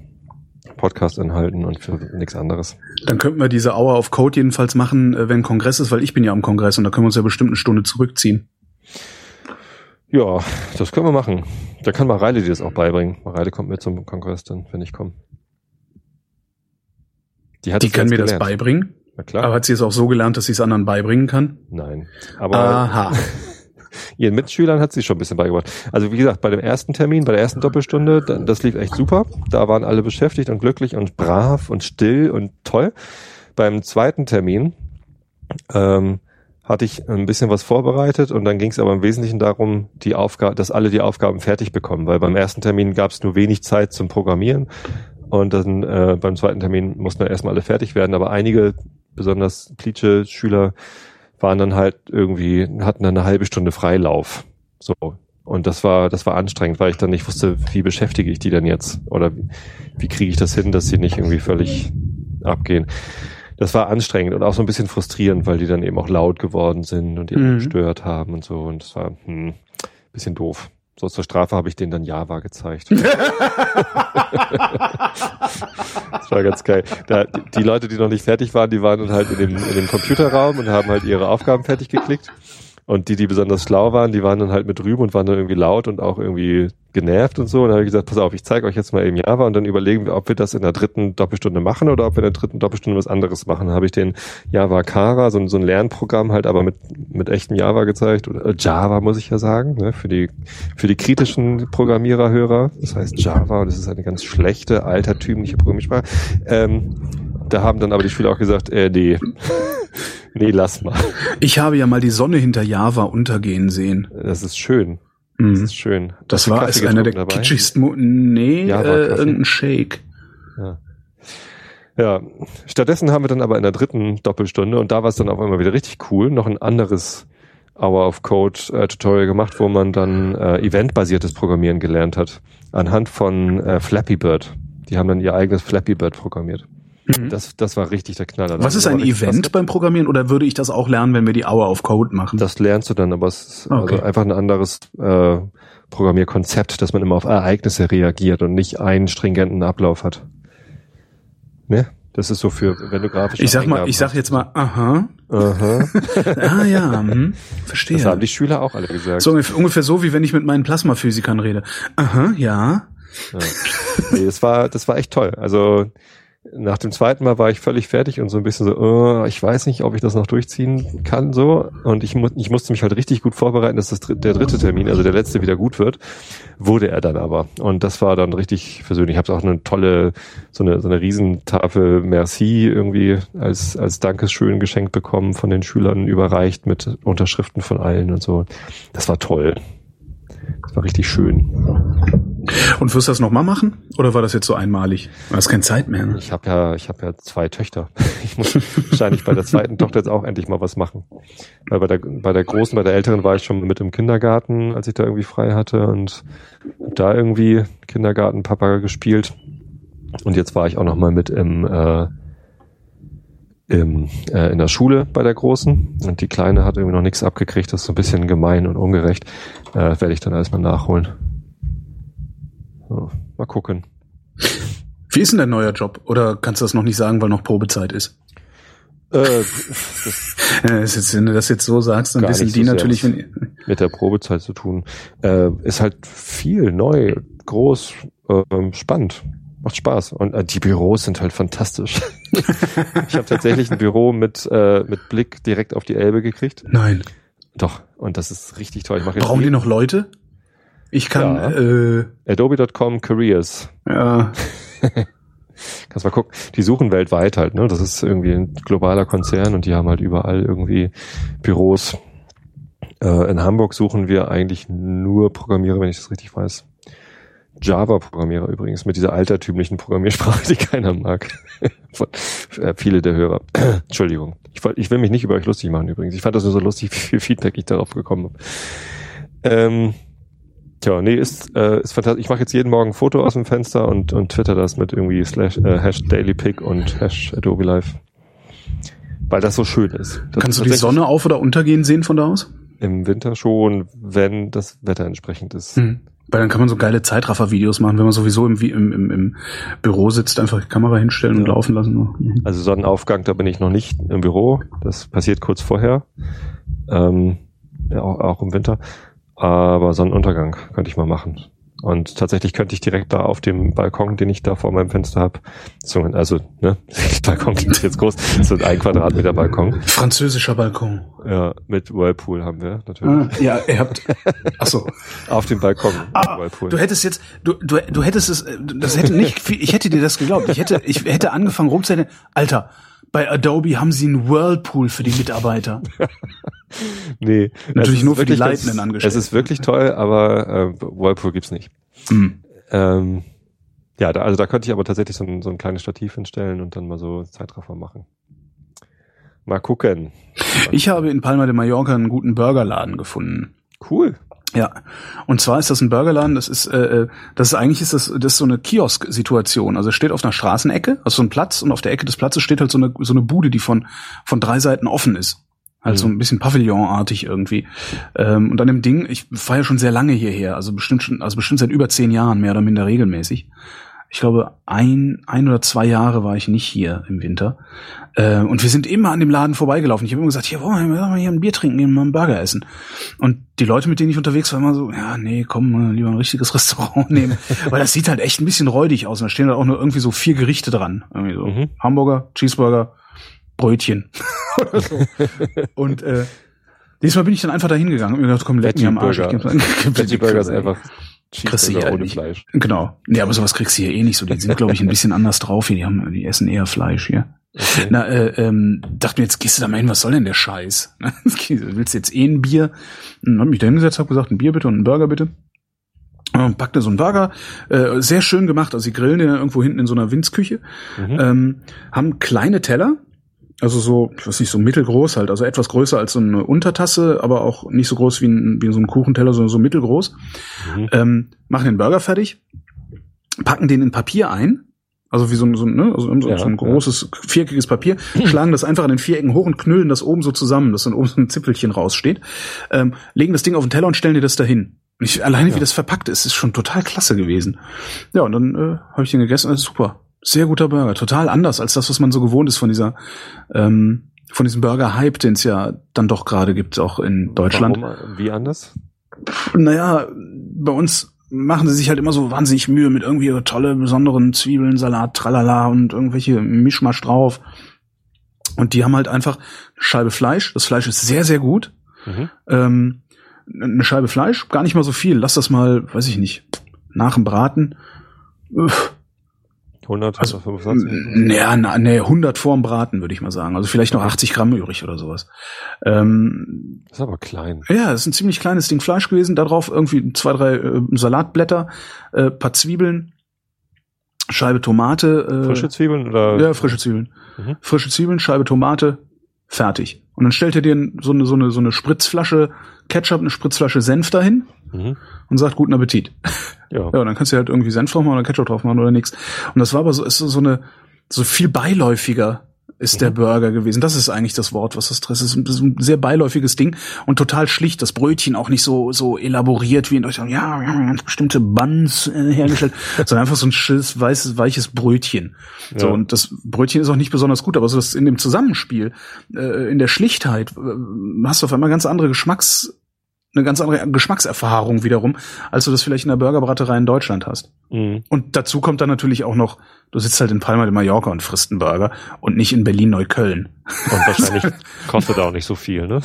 Podcast-Inhalten und für nichts anderes. Dann könnten wir diese Hour of Code jedenfalls machen, äh, wenn Kongress ist, weil ich bin ja am Kongress und da können wir uns ja bestimmt eine Stunde zurückziehen. Ja, das können wir machen. Da kann Mareile dir das auch beibringen. Mareile kommt mit zum Kongress dann, wenn ich komme. Die, hat die kann mir gelernt. das beibringen? Na klar. Aber hat sie es auch so gelernt, dass sie es anderen beibringen kann? Nein. Aber Aha. ihren Mitschülern hat sie schon ein bisschen beigebracht. Also wie gesagt, bei dem ersten Termin, bei der ersten Doppelstunde, das lief echt super. Da waren alle beschäftigt und glücklich und brav und still und toll. Beim zweiten Termin ähm, hatte ich ein bisschen was vorbereitet und dann ging es aber im Wesentlichen darum, die Aufgabe, dass alle die Aufgaben fertig bekommen, weil beim ersten Termin gab es nur wenig Zeit zum Programmieren und dann äh, beim zweiten Termin mussten dann erstmal alle fertig werden, aber einige, besonders Plitsche Schüler, waren dann halt irgendwie, hatten dann eine halbe Stunde Freilauf. So. Und das war, das war anstrengend, weil ich dann nicht wusste, wie beschäftige ich die denn jetzt? Oder wie, wie kriege ich das hin, dass sie nicht irgendwie völlig abgehen? Das war anstrengend und auch so ein bisschen frustrierend, weil die dann eben auch laut geworden sind und die mhm. gestört haben und so. Und das war hm, bisschen doof. So zur Strafe habe ich denen dann Java gezeigt. das war ganz geil. Da, die Leute, die noch nicht fertig waren, die waren dann halt in dem, in dem Computerraum und haben halt ihre Aufgaben fertig geklickt. Und die, die besonders schlau waren, die waren dann halt mit drüben und waren dann irgendwie laut und auch irgendwie genervt und so. Und dann habe ich gesagt, pass auf, ich zeige euch jetzt mal eben Java und dann überlegen wir, ob wir das in der dritten Doppelstunde machen oder ob wir in der dritten Doppelstunde was anderes machen. Dann habe ich den Java Kara, so, so ein Lernprogramm halt aber mit, mit echtem Java gezeigt. Oder äh, Java muss ich ja sagen, ne, für die, für die kritischen Programmiererhörer. Das heißt Java und das ist eine ganz schlechte, altertümliche Programmiersprache. Ähm, da haben dann aber die Schüler auch gesagt, äh, nee. nee, lass mal. Ich habe ja mal die Sonne hinter Java untergehen sehen. Das ist schön. Das mhm. ist schön. Das, das war ist einer der dabei? kitschigsten Nee, äh, irgendein Shake. Ja. ja. Stattdessen haben wir dann aber in der dritten Doppelstunde, und da war es dann auch immer wieder richtig cool, noch ein anderes Hour of Code äh, Tutorial gemacht, wo man dann äh, eventbasiertes Programmieren gelernt hat. Anhand von äh, Flappy Bird. Die haben dann ihr eigenes Flappy Bird programmiert. Mhm. Das, das war richtig der Knaller. Was ist ein Event beim Programmieren oder würde ich das auch lernen, wenn wir die Hour of Code machen? Das lernst du dann, aber es ist okay. also einfach ein anderes äh, Programmierkonzept, dass man immer auf Ereignisse reagiert und nicht einen stringenten Ablauf hat. Ne? Das ist so für, wenn du grafisch. Ich sag mal, ich sag jetzt mal, aha. Aha. ah ja, hm, verstehe. Das haben die Schüler auch alle gesagt. So ungefähr so, wie wenn ich mit meinen Plasmaphysikern rede. Aha, ja. ja. Nee, das war, das war echt toll. Also nach dem zweiten Mal war ich völlig fertig und so ein bisschen so, oh, ich weiß nicht, ob ich das noch durchziehen kann so. Und ich, mu ich musste mich halt richtig gut vorbereiten, dass das der dritte Termin, also der letzte, wieder gut wird. Wurde er dann aber. Und das war dann richtig versöhnlich. Ich habe auch eine tolle, so eine, so eine Riesentafel Merci irgendwie als, als Dankeschön geschenkt bekommen von den Schülern überreicht mit Unterschriften von allen und so. Das war toll. Das war richtig schön. Und wirst du das nochmal machen? Oder war das jetzt so einmalig? Du hast keine Zeit mehr. Ne? Ich habe ja, ich habe ja zwei Töchter. Ich muss wahrscheinlich bei der zweiten Tochter jetzt auch endlich mal was machen. Weil bei der, bei der großen, bei der älteren war ich schon mit im Kindergarten, als ich da irgendwie frei hatte und da irgendwie Kindergartenpapa gespielt. Und jetzt war ich auch nochmal mit im äh, im, äh, in der Schule bei der Großen und die Kleine hat irgendwie noch nichts abgekriegt, das ist so ein bisschen gemein und ungerecht. Äh, werde ich dann erstmal nachholen. So, mal gucken. Wie ist denn dein neuer Job? Oder kannst du das noch nicht sagen, weil noch Probezeit ist? Äh, das ja, ist jetzt, wenn du das jetzt so sagst, dann wissen die so natürlich, wenn mit der Probezeit zu tun. Äh, ist halt viel neu, groß, äh, spannend macht Spaß. Und äh, die Büros sind halt fantastisch. ich habe tatsächlich ein Büro mit, äh, mit Blick direkt auf die Elbe gekriegt. Nein. Doch, und das ist richtig toll. Ich mach jetzt Brauchen die noch Leute? Ich kann ja. äh, Adobe.com Careers. Ja. Kannst mal gucken. Die suchen weltweit halt, ne? Das ist irgendwie ein globaler Konzern und die haben halt überall irgendwie Büros. Äh, in Hamburg suchen wir eigentlich nur Programmierer, wenn ich das richtig weiß. Java-Programmierer übrigens, mit dieser altertümlichen Programmiersprache, die keiner mag. Von, äh, viele der Hörer. Entschuldigung. Ich, ich, will mich nicht über euch lustig machen übrigens. Ich fand das nur so lustig, wie viel Feedback ich darauf bekommen habe. Ähm, tja, nee, ist, äh, ist fantastisch. Ich mache jetzt jeden Morgen ein Foto aus dem Fenster und, und twitter das mit irgendwie slash, äh, Hash DailyPic und Hash Adobe Live. Weil das so schön ist. Das Kannst du die Sonne auf- oder untergehen sehen von da aus? im Winter schon, wenn das Wetter entsprechend ist. Mhm. Weil dann kann man so geile Zeitraffer-Videos machen, wenn man sowieso im, im, im, im Büro sitzt, einfach die Kamera hinstellen ja. und laufen lassen. Mhm. Also Sonnenaufgang, da bin ich noch nicht im Büro. Das passiert kurz vorher. Ähm, ja, auch, auch im Winter. Aber Sonnenuntergang könnte ich mal machen. Und tatsächlich könnte ich direkt da auf dem Balkon, den ich da vor meinem Fenster habe, so, also ne, Balkon klingt jetzt groß, so ein Quadratmeter Balkon. Französischer Balkon. Ja, mit Whirlpool haben wir natürlich. Ah, ja, ihr habt. Ach so. auf dem Balkon. Ah, Whirlpool. Du hättest jetzt, du, du, du hättest es, das hätte nicht, ich hätte dir das geglaubt. Ich hätte, ich hätte angefangen rumzuhören, Alter, bei Adobe haben sie einen Whirlpool für die Mitarbeiter. nee. Natürlich nur für die leitenden Angestellten. Es ist wirklich toll, aber äh, Whirlpool gibt's nicht. Mhm. Ähm, ja, da, also da könnte ich aber tatsächlich so ein, so ein kleines Stativ hinstellen und dann mal so Zeitraffer machen. Mal gucken. Ich habe in Palma de Mallorca einen guten Burgerladen gefunden. Cool. Ja, und zwar ist das ein Burgerladen, das ist, äh, äh, das ist eigentlich ist das, das ist so eine Kiosk-Situation. Also es steht auf einer Straßenecke, also so ein Platz und auf der Ecke des Platzes steht halt so eine, so eine Bude, die von, von drei Seiten offen ist. Halt mhm. so ein bisschen Pavillonartig irgendwie. Ähm, und an dem Ding, ich fahre ja schon sehr lange hierher, also bestimmt schon, also bestimmt seit über zehn Jahren, mehr oder minder regelmäßig ich glaube, ein, ein oder zwei Jahre war ich nicht hier im Winter. Äh, und wir sind immer an dem Laden vorbeigelaufen. Ich habe immer gesagt, hier wollen wir hier ein Bier trinken, hier mal einen Burger essen. Und die Leute, mit denen ich unterwegs war, immer so, ja, nee, komm, lieber ein richtiges Restaurant nehmen. Weil das sieht halt echt ein bisschen räudig aus. Und da stehen halt auch nur irgendwie so vier Gerichte dran. Irgendwie so mhm. Hamburger, Cheeseburger, Brötchen. oder so. Und äh, diesmal bin ich dann einfach dahin gegangen und mir gedacht, komm, leck mich am Arsch. Veggie Burger ist einfach kriegst du ohne nicht. Fleisch. Genau. Nee, aber sowas kriegst du hier eh nicht so. Die sind, glaube ich, ein bisschen anders drauf hier. Die haben, die essen eher Fleisch hier. Okay. Na, äh, ähm, dachte mir, jetzt gehst du da mal hin, was soll denn der Scheiß? Willst du jetzt eh ein Bier? Und hab mich da hingesetzt, hab gesagt, ein Bier bitte und ein Burger bitte. Und packte so einen Burger, äh, sehr schön gemacht. Also sie grillen den irgendwo hinten in so einer Winzküche, mhm. ähm, haben kleine Teller, also so, ich weiß nicht, so mittelgroß halt, also etwas größer als so eine Untertasse, aber auch nicht so groß wie, ein, wie so ein Kuchenteller, sondern so mittelgroß. Mhm. Ähm, machen den Burger fertig, packen den in Papier ein, also wie so ein, so, ne, also so, ja, so ein großes ja. viereckiges Papier, schlagen das einfach an den Vierecken hoch und knüllen das oben so zusammen, dass dann oben so ein Zipfelchen raussteht, ähm, legen das Ding auf den Teller und stellen dir das dahin. Ich, alleine ja. wie das verpackt ist, ist schon total klasse gewesen. Ja, und dann äh, habe ich den gegessen, das ist super. Sehr guter Burger, total anders als das, was man so gewohnt ist von dieser, ähm, von diesem Burger-Hype, den es ja dann doch gerade gibt, auch in Deutschland. Warum? Wie anders? Naja, bei uns machen sie sich halt immer so wahnsinnig Mühe mit irgendwie tolle, besonderen Zwiebeln, Salat, tralala und irgendwelche Mischmasch drauf. Und die haben halt einfach eine Scheibe Fleisch. Das Fleisch ist sehr, sehr gut. Mhm. Ähm, eine Scheibe Fleisch, gar nicht mal so viel. Lass das mal, weiß ich nicht, nach dem Braten. Uff, 100, also, 125? Ja, na, nee, 100 vorm Braten, würde ich mal sagen. Also vielleicht noch 80 Gramm übrig oder sowas. Ähm, das ist aber klein. Ja, das ist ein ziemlich kleines Ding Fleisch gewesen. Darauf irgendwie zwei, drei äh, Salatblätter, äh, paar Zwiebeln, Scheibe Tomate. Äh, frische Zwiebeln oder? Ja, frische Zwiebeln. Mhm. Frische Zwiebeln, Scheibe Tomate, fertig. Und dann stellt er dir so eine, so eine, so eine Spritzflasche Ketchup, eine Spritzflasche Senf dahin mhm. und sagt guten Appetit. Ja. ja, und dann kannst du halt irgendwie Senf drauf machen oder Ketchup drauf machen oder nichts. Und das war aber so, ist so eine, so viel beiläufiger ist mhm. der Burger gewesen. Das ist eigentlich das Wort, was das Stress ist. Das ist ein sehr beiläufiges Ding und total schlicht. Das Brötchen auch nicht so so elaboriert wie in Deutschland. Ja, wir haben ganz bestimmte Buns äh, hergestellt, sondern einfach so ein schönes weißes weiches Brötchen. Ja. So und das Brötchen ist auch nicht besonders gut, aber so das in dem Zusammenspiel, äh, in der Schlichtheit, äh, hast du auf einmal ganz andere Geschmacks eine ganz andere Geschmackserfahrung wiederum, als du das vielleicht in der Burgerbraterei in Deutschland hast. Mhm. Und dazu kommt dann natürlich auch noch, du sitzt halt in Palma de Mallorca und frisst einen Burger und nicht in Berlin-Neukölln. Und wahrscheinlich kostet er auch nicht so viel, ne?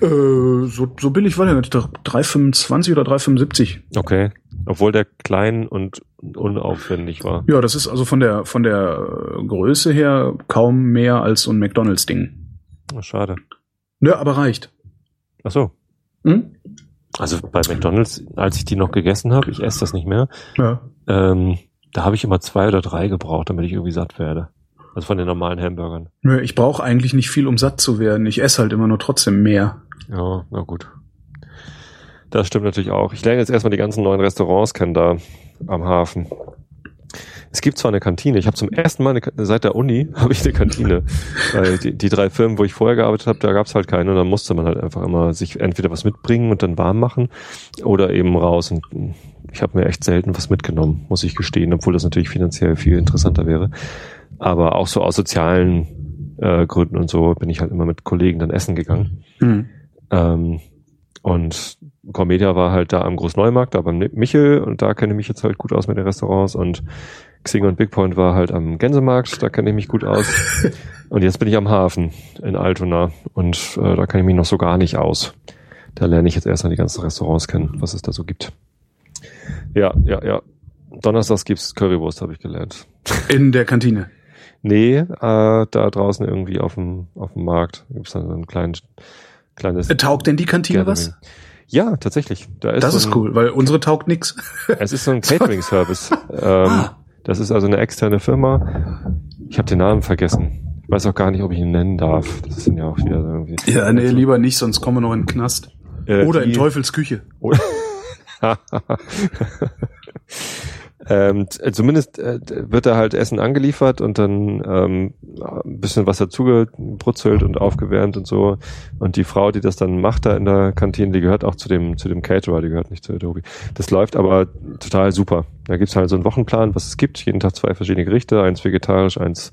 Äh, so, so billig war der nicht. 3,25 oder 3,75. Okay. Obwohl der klein und unaufwendig war. Ja, das ist also von der, von der Größe her kaum mehr als so ein McDonalds-Ding. Schade. Ja, aber reicht. Ach so. Hm? Also bei McDonalds, als ich die noch gegessen habe, ich esse das nicht mehr, ja. ähm, da habe ich immer zwei oder drei gebraucht, damit ich irgendwie satt werde. Also von den normalen Hamburgern. Nö, ich brauche eigentlich nicht viel, um satt zu werden. Ich esse halt immer nur trotzdem mehr. Ja, na gut. Das stimmt natürlich auch. Ich lerne jetzt erstmal die ganzen neuen Restaurants kennen da am Hafen. Es gibt zwar eine Kantine, ich habe zum ersten Mal eine, seit der Uni habe ich eine Kantine. Weil die, die drei Firmen, wo ich vorher gearbeitet habe, da gab es halt keine und dann musste man halt einfach immer sich entweder was mitbringen und dann warm machen oder eben raus. Und ich habe mir echt selten was mitgenommen, muss ich gestehen, obwohl das natürlich finanziell viel interessanter wäre. Aber auch so aus sozialen äh, Gründen und so bin ich halt immer mit Kollegen dann essen gegangen. Mhm. Ähm, und Cormedia war halt da am Großneumarkt, da beim Michel und da kenne ich mich jetzt halt gut aus mit den Restaurants und Xing und Bigpoint war halt am Gänsemarkt, da kenne ich mich gut aus. Und jetzt bin ich am Hafen in Altona und äh, da kenne ich mich noch so gar nicht aus. Da lerne ich jetzt erstmal die ganzen Restaurants kennen, was es da so gibt. Ja, ja, ja. Donnerstags gibt's Currywurst, habe ich gelernt. In der Kantine? Nee, äh, da draußen irgendwie auf dem, auf dem Markt gibt's dann so ein kleinen, kleines... Taugt denn die Kantine Gathering. was? Ja, tatsächlich. Da ist das ist ein, cool, weil unsere taugt nix. Es ist so ein Catering-Service. ähm, ah. Das ist also eine externe Firma. Ich habe den Namen vergessen. Ich weiß auch gar nicht, ob ich ihn nennen darf. Das sind ja auch wieder irgendwie. Ja, nee, lieber nicht, sonst kommen wir noch in den Knast. Äh, Oder die, in Teufels Küche. Ähm, zumindest äh, wird da halt Essen angeliefert und dann ähm, ein bisschen was dazugebrutzelt und aufgewärmt und so. Und die Frau, die das dann macht da in der Kantine, die gehört auch zu dem, zu dem Caterer, die gehört nicht zu Adobe. Das läuft aber total super. Da gibt's halt so einen Wochenplan, was es gibt. Jeden Tag zwei verschiedene Gerichte, eins vegetarisch, eins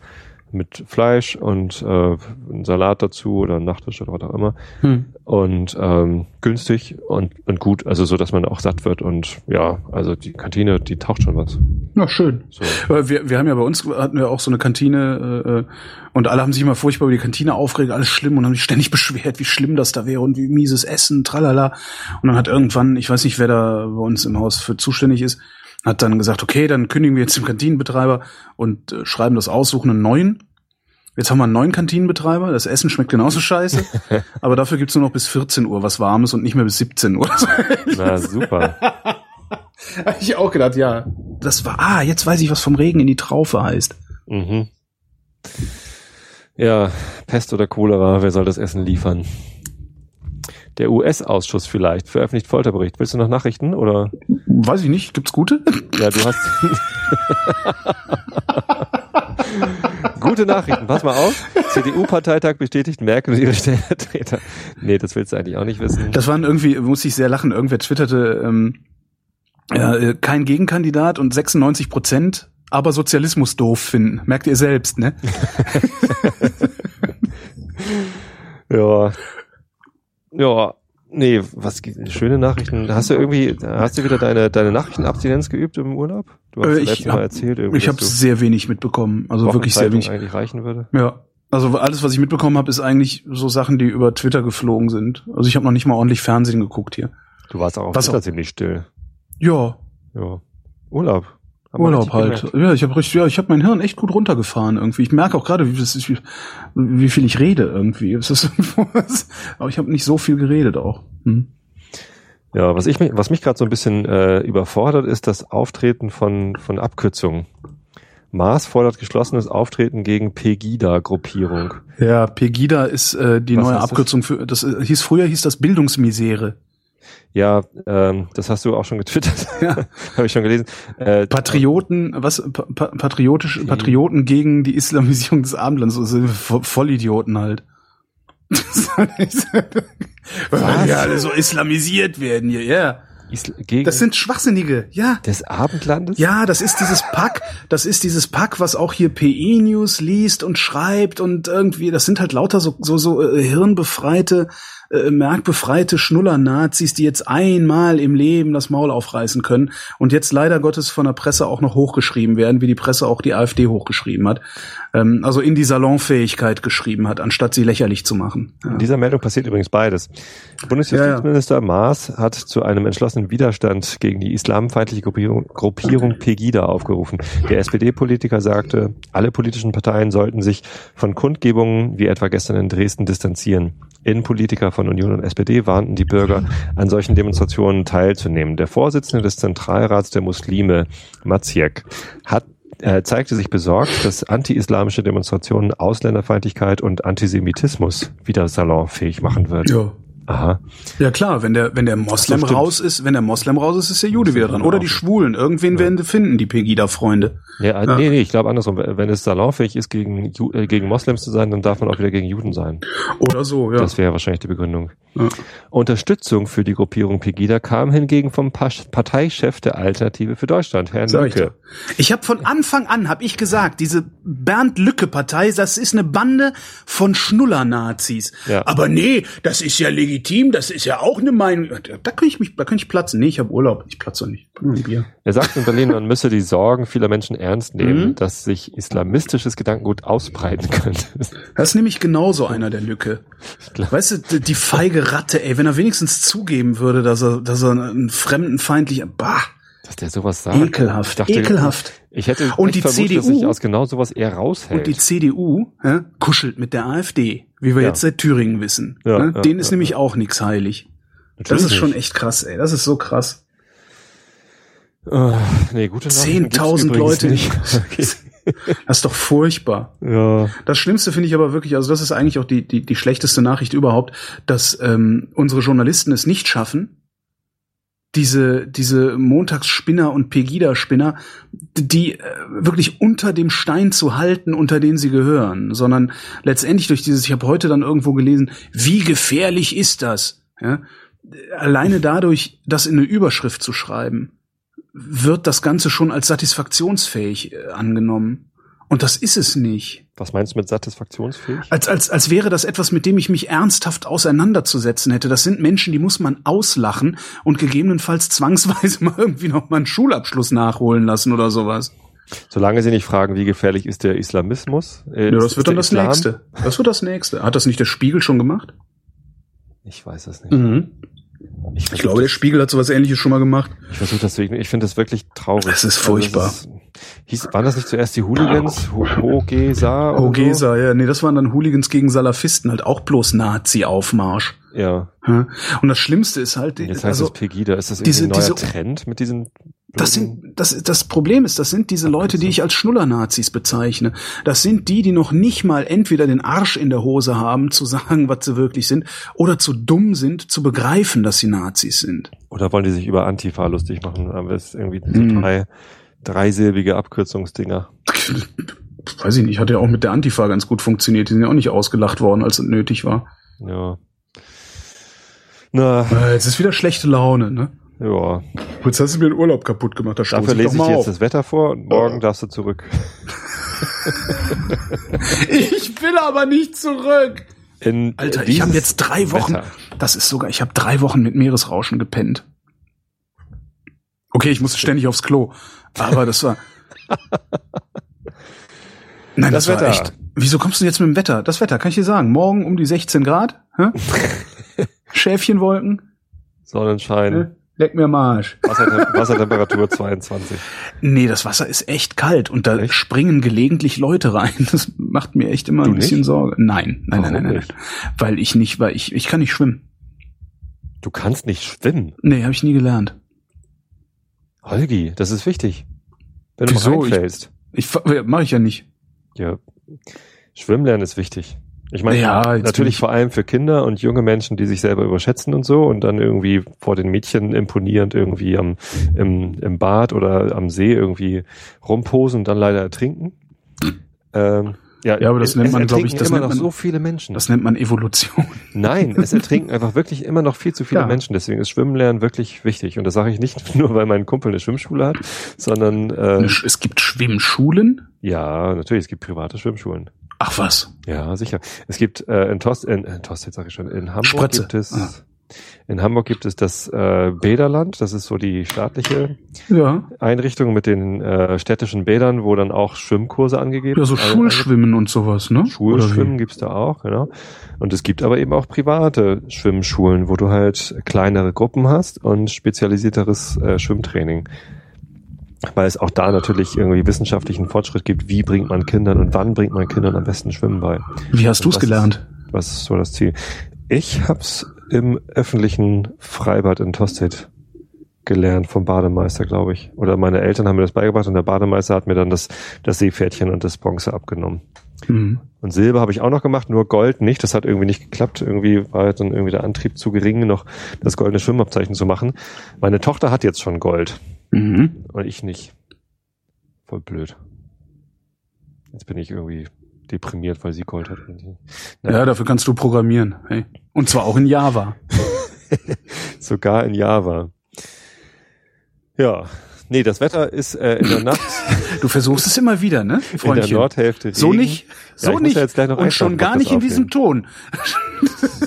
mit Fleisch und äh, Salat dazu oder ein Nachtisch oder was auch immer. Hm. Und ähm, günstig und, und gut, also so, dass man auch satt wird und ja, also die Kantine, die taucht schon was. Na schön. So. Wir, wir haben ja bei uns hatten wir auch so eine Kantine äh, und alle haben sich immer furchtbar über die Kantine aufgeregt, alles schlimm und haben sich ständig beschwert, wie schlimm das da wäre und wie mieses Essen, tralala. Und dann hat irgendwann, ich weiß nicht, wer da bei uns im Haus für zuständig ist, hat dann gesagt, okay, dann kündigen wir jetzt den Kantinenbetreiber und äh, schreiben das aus, suchen einen neuen. Jetzt haben wir einen neuen Kantinenbetreiber. Das Essen schmeckt genauso scheiße. aber dafür gibt's nur noch bis 14 Uhr was Warmes und nicht mehr bis 17 Uhr. Na, super. Hab ich auch gedacht, ja. Das war, ah, jetzt weiß ich, was vom Regen in die Traufe heißt. Mhm. Ja, Pest oder Cholera, wer soll das Essen liefern? Der US-Ausschuss vielleicht veröffentlicht Folterbericht. Willst du noch Nachrichten oder? Weiß ich nicht. Gibt's gute? Ja, du hast. Gute Nachrichten, pass mal auf. CDU-Parteitag bestätigt Merkel und ihre Stellvertreter. Nee, das willst du eigentlich auch nicht wissen. Das waren irgendwie, muss ich sehr lachen, irgendwer twitterte, ähm, äh, kein Gegenkandidat und 96 Prozent, aber Sozialismus doof finden. Merkt ihr selbst, ne? ja. Ja, nee, was schöne Nachrichten. Hast du irgendwie, hast du wieder deine deine Nachrichtenabstinenz geübt im Urlaub? Du hast äh, ich Mal erzählt, irgendwie, ich habe sehr wenig mitbekommen, also wirklich sehr wenig. Eigentlich reichen würde. Ja, also alles, was ich mitbekommen habe, ist eigentlich so Sachen, die über Twitter geflogen sind. Also ich habe noch nicht mal ordentlich Fernsehen geguckt hier. Du warst auch auf Twitter ziemlich still. Ja. Ja. Urlaub. Urlaub halt. Gemerkt. Ja, ich habe richtig, ja, ich habe mein Hirn echt gut runtergefahren irgendwie. Ich merke auch gerade, wie, wie, wie viel ich rede irgendwie. Aber ich habe nicht so viel geredet auch. Hm. Ja, was ich mich, was mich gerade so ein bisschen äh, überfordert, ist das Auftreten von von Abkürzungen. Mars fordert geschlossenes Auftreten gegen Pegida-Gruppierung. Ja, Pegida ist äh, die was neue Abkürzung das? für. Das äh, hieß früher hieß das Bildungsmisere. Ja, ähm, das hast du auch schon getwittert. Ja. Habe ich schon gelesen. Äh, Patrioten, was pa patriotisch, Patrioten gegen die Islamisierung des Abendlands, also Vollidioten halt. Weil wir alle so islamisiert werden hier, ja. Isl gegen das sind Schwachsinnige, ja. Des Abendlandes? Ja, das ist dieses Pack, das ist dieses Pack, was auch hier PE News liest und schreibt und irgendwie, das sind halt lauter so, so, so äh, hirnbefreite äh, merkbefreite Schnuller-Nazis, die jetzt einmal im Leben das Maul aufreißen können und jetzt leider Gottes von der Presse auch noch hochgeschrieben werden, wie die Presse auch die AfD hochgeschrieben hat. Ähm, also in die Salonfähigkeit geschrieben hat, anstatt sie lächerlich zu machen. Ja. In dieser Meldung passiert übrigens beides. Bundesjustizminister ja, ja. Maas hat zu einem entschlossenen Widerstand gegen die islamfeindliche Gruppierung, Gruppierung Pegida aufgerufen. Der SPD-Politiker sagte, alle politischen Parteien sollten sich von Kundgebungen wie etwa gestern in Dresden distanzieren. Innenpolitiker von Union und SPD warnten die Bürger, an solchen Demonstrationen teilzunehmen. Der Vorsitzende des Zentralrats der Muslime, Maciek, hat äh, zeigte sich besorgt, dass anti-islamische Demonstrationen Ausländerfeindlichkeit und Antisemitismus wieder salonfähig machen würden. Ja. Aha. Ja klar, wenn der wenn der Moslem stimmt. raus ist, wenn der Moslem raus ist, ist der Jude wieder dran. Oder die Schwulen. Irgendwen werden sie finden, die Pegida-Freunde. Ja, äh, nee, nee, ich glaube andersrum. Wenn es salonfähig ist, gegen, äh, gegen Moslems zu sein, dann darf man auch wieder gegen Juden sein. Oder so, ja. Das wäre wahrscheinlich die Begründung. Ja. Unterstützung für die Gruppierung Pegida kam hingegen vom Pa- Parteichef der Alternative für Deutschland, Herrn Sag ich Lücke. doch. Ich habe von Anfang an hab ich gesagt, diese Bernd Lücke Partei, das ist eine Bande von Schnuller-Nazis. Ja. Aber nee, das ist ja legitim, das ist ja auch eine Meinung. Da kann ich mich, da kann ich platzen. Nee, ich habe Urlaub, ich platze nicht. Bier. Er sagt in Berlin, man müsse die Sorgen vieler Menschen ernst nehmen, Mhm. dass sich islamistisches Gedankengut ausbreiten könnte. Das ist nämlich genauso einer der Lücke. Weißt du, die- die feige Ratte, ey, wenn er wenigstens zugeben würde, dass er, dass er ein fremdenfeindlicher, bah, Dass der sowas sagt. Ekelhaft, Ich dachte, ekelhaft. Ich hätte Und die vermutet, dass CDU sich aus genau sowas eher raushält. Und die CDU ja, kuschelt mit der AfD, wie wir Ja. jetzt seit Thüringen wissen. Ja, ne? Denen ist nämlich auch nix heilig. Das Natürlich ist schon echt krass, ey. Das ist so krass. Äh, nee, gute Nachrichten gibt's 10.000 übrigens Leute. nicht. Okay. Das ist doch furchtbar. Ja. Das Schlimmste finde ich aber wirklich, also das ist eigentlich auch die, die, die schlechteste Nachricht überhaupt, dass ähm, unsere Journalisten es nicht schaffen, diese, diese Montagsspinner und Pegida-Spinner, die äh, wirklich unter dem Stein zu halten, unter den sie gehören, sondern letztendlich durch dieses, ich habe heute dann irgendwo gelesen, wie gefährlich ist das? Ja? Alleine dadurch, das in eine Überschrift zu schreiben, wird das Ganze schon als satisfaktionsfähig äh, angenommen. Und das ist es nicht. Was meinst du mit satisfaktionsfähig? Als, als, als wäre das etwas, mit dem ich mich ernsthaft auseinanderzusetzen hätte. Das sind Menschen, die muss man auslachen und gegebenenfalls zwangsweise mal irgendwie noch mal einen Schulabschluss nachholen lassen oder sowas. Solange sie nicht fragen, wie gefährlich ist der Islamismus. Äh, Ja, das wird dann das Islam? nächste. Das wird das nächste. Hat das nicht der Spiegel schon gemacht? Ich weiß es nicht. Mhm. Ich, Ich glaube, der Spiegel hat sowas ähnliches schon mal gemacht. Ich versuche das zu ign- Ich finde das wirklich traurig. Das ist Also furchtbar. das ist, hieß, waren das nicht zuerst die Hooligans? Ho- Hogesa? oder so? Ogesa, ja, nee, das waren dann Hooligans gegen Salafisten, halt auch bloß Nazi-Aufmarsch. Ja. Und das Schlimmste ist halt, Jetzt heißt also, es Pegida. Ist das irgendwie diese- ein neuer diese- Trend mit diesen Das sind, das, das Problem ist, das sind diese Leute, die ich als Schnuller-Nazis bezeichne. Das sind die, die noch nicht mal entweder den Arsch in der Hose haben, zu sagen, was sie wirklich sind, oder zu dumm sind, zu begreifen, dass sie Nazis sind. Oder wollen die sich über Antifa lustig machen? Aber es ist irgendwie so Hm. drei, dreisilbige Abkürzungsdinger. Weiß ich nicht, hat ja auch mit der Antifa ganz gut funktioniert. Die sind ja auch nicht ausgelacht worden, als es nötig war. Ja. Na, Äh, Jetzt ist wieder schlechte Laune, ne? Ja. Jetzt hast du mir den Urlaub kaputt gemacht. Da Dafür ich lese ich mal jetzt auf. das Wetter vor und morgen darfst du zurück. Ich will aber nicht zurück. In Alter, ich habe jetzt drei Wochen. Wetter. Das ist sogar, ich habe drei Wochen mit Meeresrauschen gepennt. Okay, ich musste ständig aufs Klo, aber das war. Nein, das, Das war Wetter. echt. Wieso kommst du jetzt mit dem Wetter? Das Wetter, kann ich dir sagen. Morgen um die 16 Grad. Hä? Schäfchenwolken. Sonnenschein? Leck mir am Arsch. Wassertem Wassertemperatur 22. Nee, das Wasser ist echt kalt und da Echt? springen gelegentlich Leute rein. Das macht mir echt immer Du ein bisschen nicht? Sorge. Nein, nein, nein, Warum nein, nein, nicht? nein. Weil ich nicht, weil ich, ich kann nicht schwimmen. Du kannst nicht schwimmen. Nee, habe ich nie gelernt. Holgi, das ist wichtig. Wenn du Wieso? mal reinfällst. Ich mache ich ja nicht. Ja. Schwimmen lernen ist wichtig. Ich meine, Ja, natürlich ich- vor allem für Kinder und junge Menschen, die sich selber überschätzen und so und dann irgendwie vor den Mädchen imponierend irgendwie am, im, im Bad oder am See irgendwie rumposen und dann leider ertrinken. Ähm, ja, Ja, aber das es- nennt man, glaub ich, das immer nennt noch man- so viele Menschen. Das nennt man Evolution. Nein, es ertrinken einfach wirklich immer noch viel zu viele Ja. Menschen. Deswegen ist Schwimmen lernen wirklich wichtig. Und das sage ich nicht nur, weil mein Kumpel eine Schwimmschule hat, sondern äh, Es gibt Schwimmschulen. ja, natürlich, es gibt private Schwimmschulen. Ach was. Ja, sicher. Es gibt äh, in Tost, in, in Tost, jetzt sag ich schon, in Hamburg Spritze. gibt es Ah. in Hamburg gibt es das äh, Bäderland, das ist so die staatliche Ja. Einrichtung mit den äh, städtischen Bädern, wo dann auch Schwimmkurse angegeben Ja, so äh, Schulschwimmen und sowas, ne? Schulschwimmen gibt's da auch, genau. Und es gibt aber eben auch private Schwimmschulen, wo du halt kleinere Gruppen hast und spezialisierteres äh, Schwimmtraining. Weil es auch da natürlich irgendwie wissenschaftlichen Fortschritt gibt, wie bringt man Kindern und wann bringt man Kindern am besten Schwimmen bei. wie? Hast du's Das gelernt? Was ist so das Ziel? Ich hab's im öffentlichen Freibad in Tostedt gelernt vom Bademeister, glaube ich. Oder meine Eltern haben mir das beigebracht und der Bademeister hat mir dann das, das Seepferdchen und das Bronze abgenommen. Mhm. Und Silber habe ich auch noch gemacht, nur Gold nicht. Das hat irgendwie nicht geklappt. Irgendwie war dann irgendwie der Antrieb zu gering, noch das goldene Schwimmabzeichen zu machen. Meine Tochter hat jetzt schon Gold. Mhm. Und ich nicht. Voll blöd. Jetzt bin ich irgendwie deprimiert, weil sie Gold hat. Naja. Ja, dafür kannst du programmieren. Hey. Und zwar auch in Java. Sogar in Java. Ja, Nee, das Wetter ist äh, in der Nacht. Du versuchst es immer wieder, ne? Freundchen? In der Nordhälfte. Regen. So nicht. So ja, nicht. Und schon gar nicht in diesem Ton.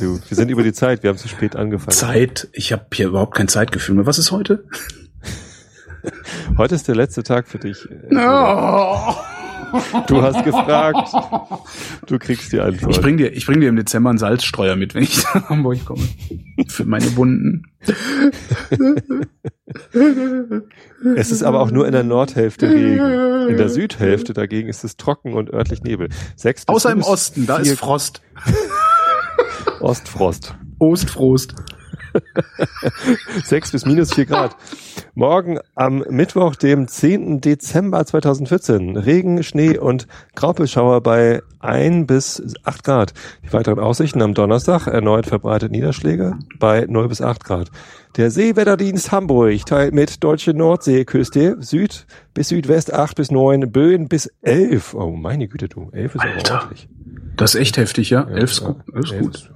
Du, wir sind über die Zeit. Wir haben zu spät angefangen. Zeit. Ich habe hier überhaupt kein Zeitgefühl mehr. Was ist heute? Heute ist der letzte Tag für dich. Oh. Du hast gefragt. Du kriegst die Antwort. Ich bring dir, ich bring dir im Dezember einen Salzstreuer mit, wenn ich nach Hamburg komme. Für meine Wunden. Es ist aber auch nur in der Nordhälfte Regen. In der Südhälfte dagegen ist es trocken und örtlich Nebel. Sechs Außer im Osten, da ist Frost. Ostfrost. Ostfrost. 6 bis minus 4 Grad. Morgen am Mittwoch, dem 10. Dezember 2014. Regen, Schnee und Graupelschauer bei 1 bis 8 Grad. Die weiteren Aussichten am Donnerstag erneut verbreitet Niederschläge bei 0 bis 8 Grad. Der Seewetterdienst Hamburg teilt mit deutsche Nordseeküste Süd bis Südwest 8 bis 9, Böen bis 11. Oh, meine Güte, du. 11 ist Alter. ordentlich. Das ist echt heftig, ja? 11 ist gut. 11 ist gut.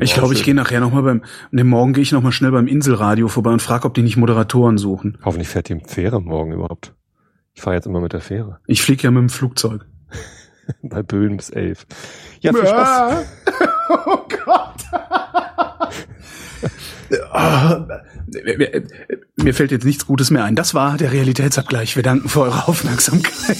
Ich glaube, ich gehe nachher nochmal beim, ne, morgen gehe ich nochmal schnell beim Inselradio vorbei und frage, ob die nicht Moderatoren suchen. Hoffentlich fährt die Fähre morgen überhaupt. Ich fahre jetzt immer mit der Fähre. Ich fliege ja mit dem Flugzeug. Bei Böen bis elf. Ja, viel Spaß. oh Gott. mir fällt jetzt nichts Gutes mehr ein. Das war der Realitätsabgleich. Wir danken für eure Aufmerksamkeit.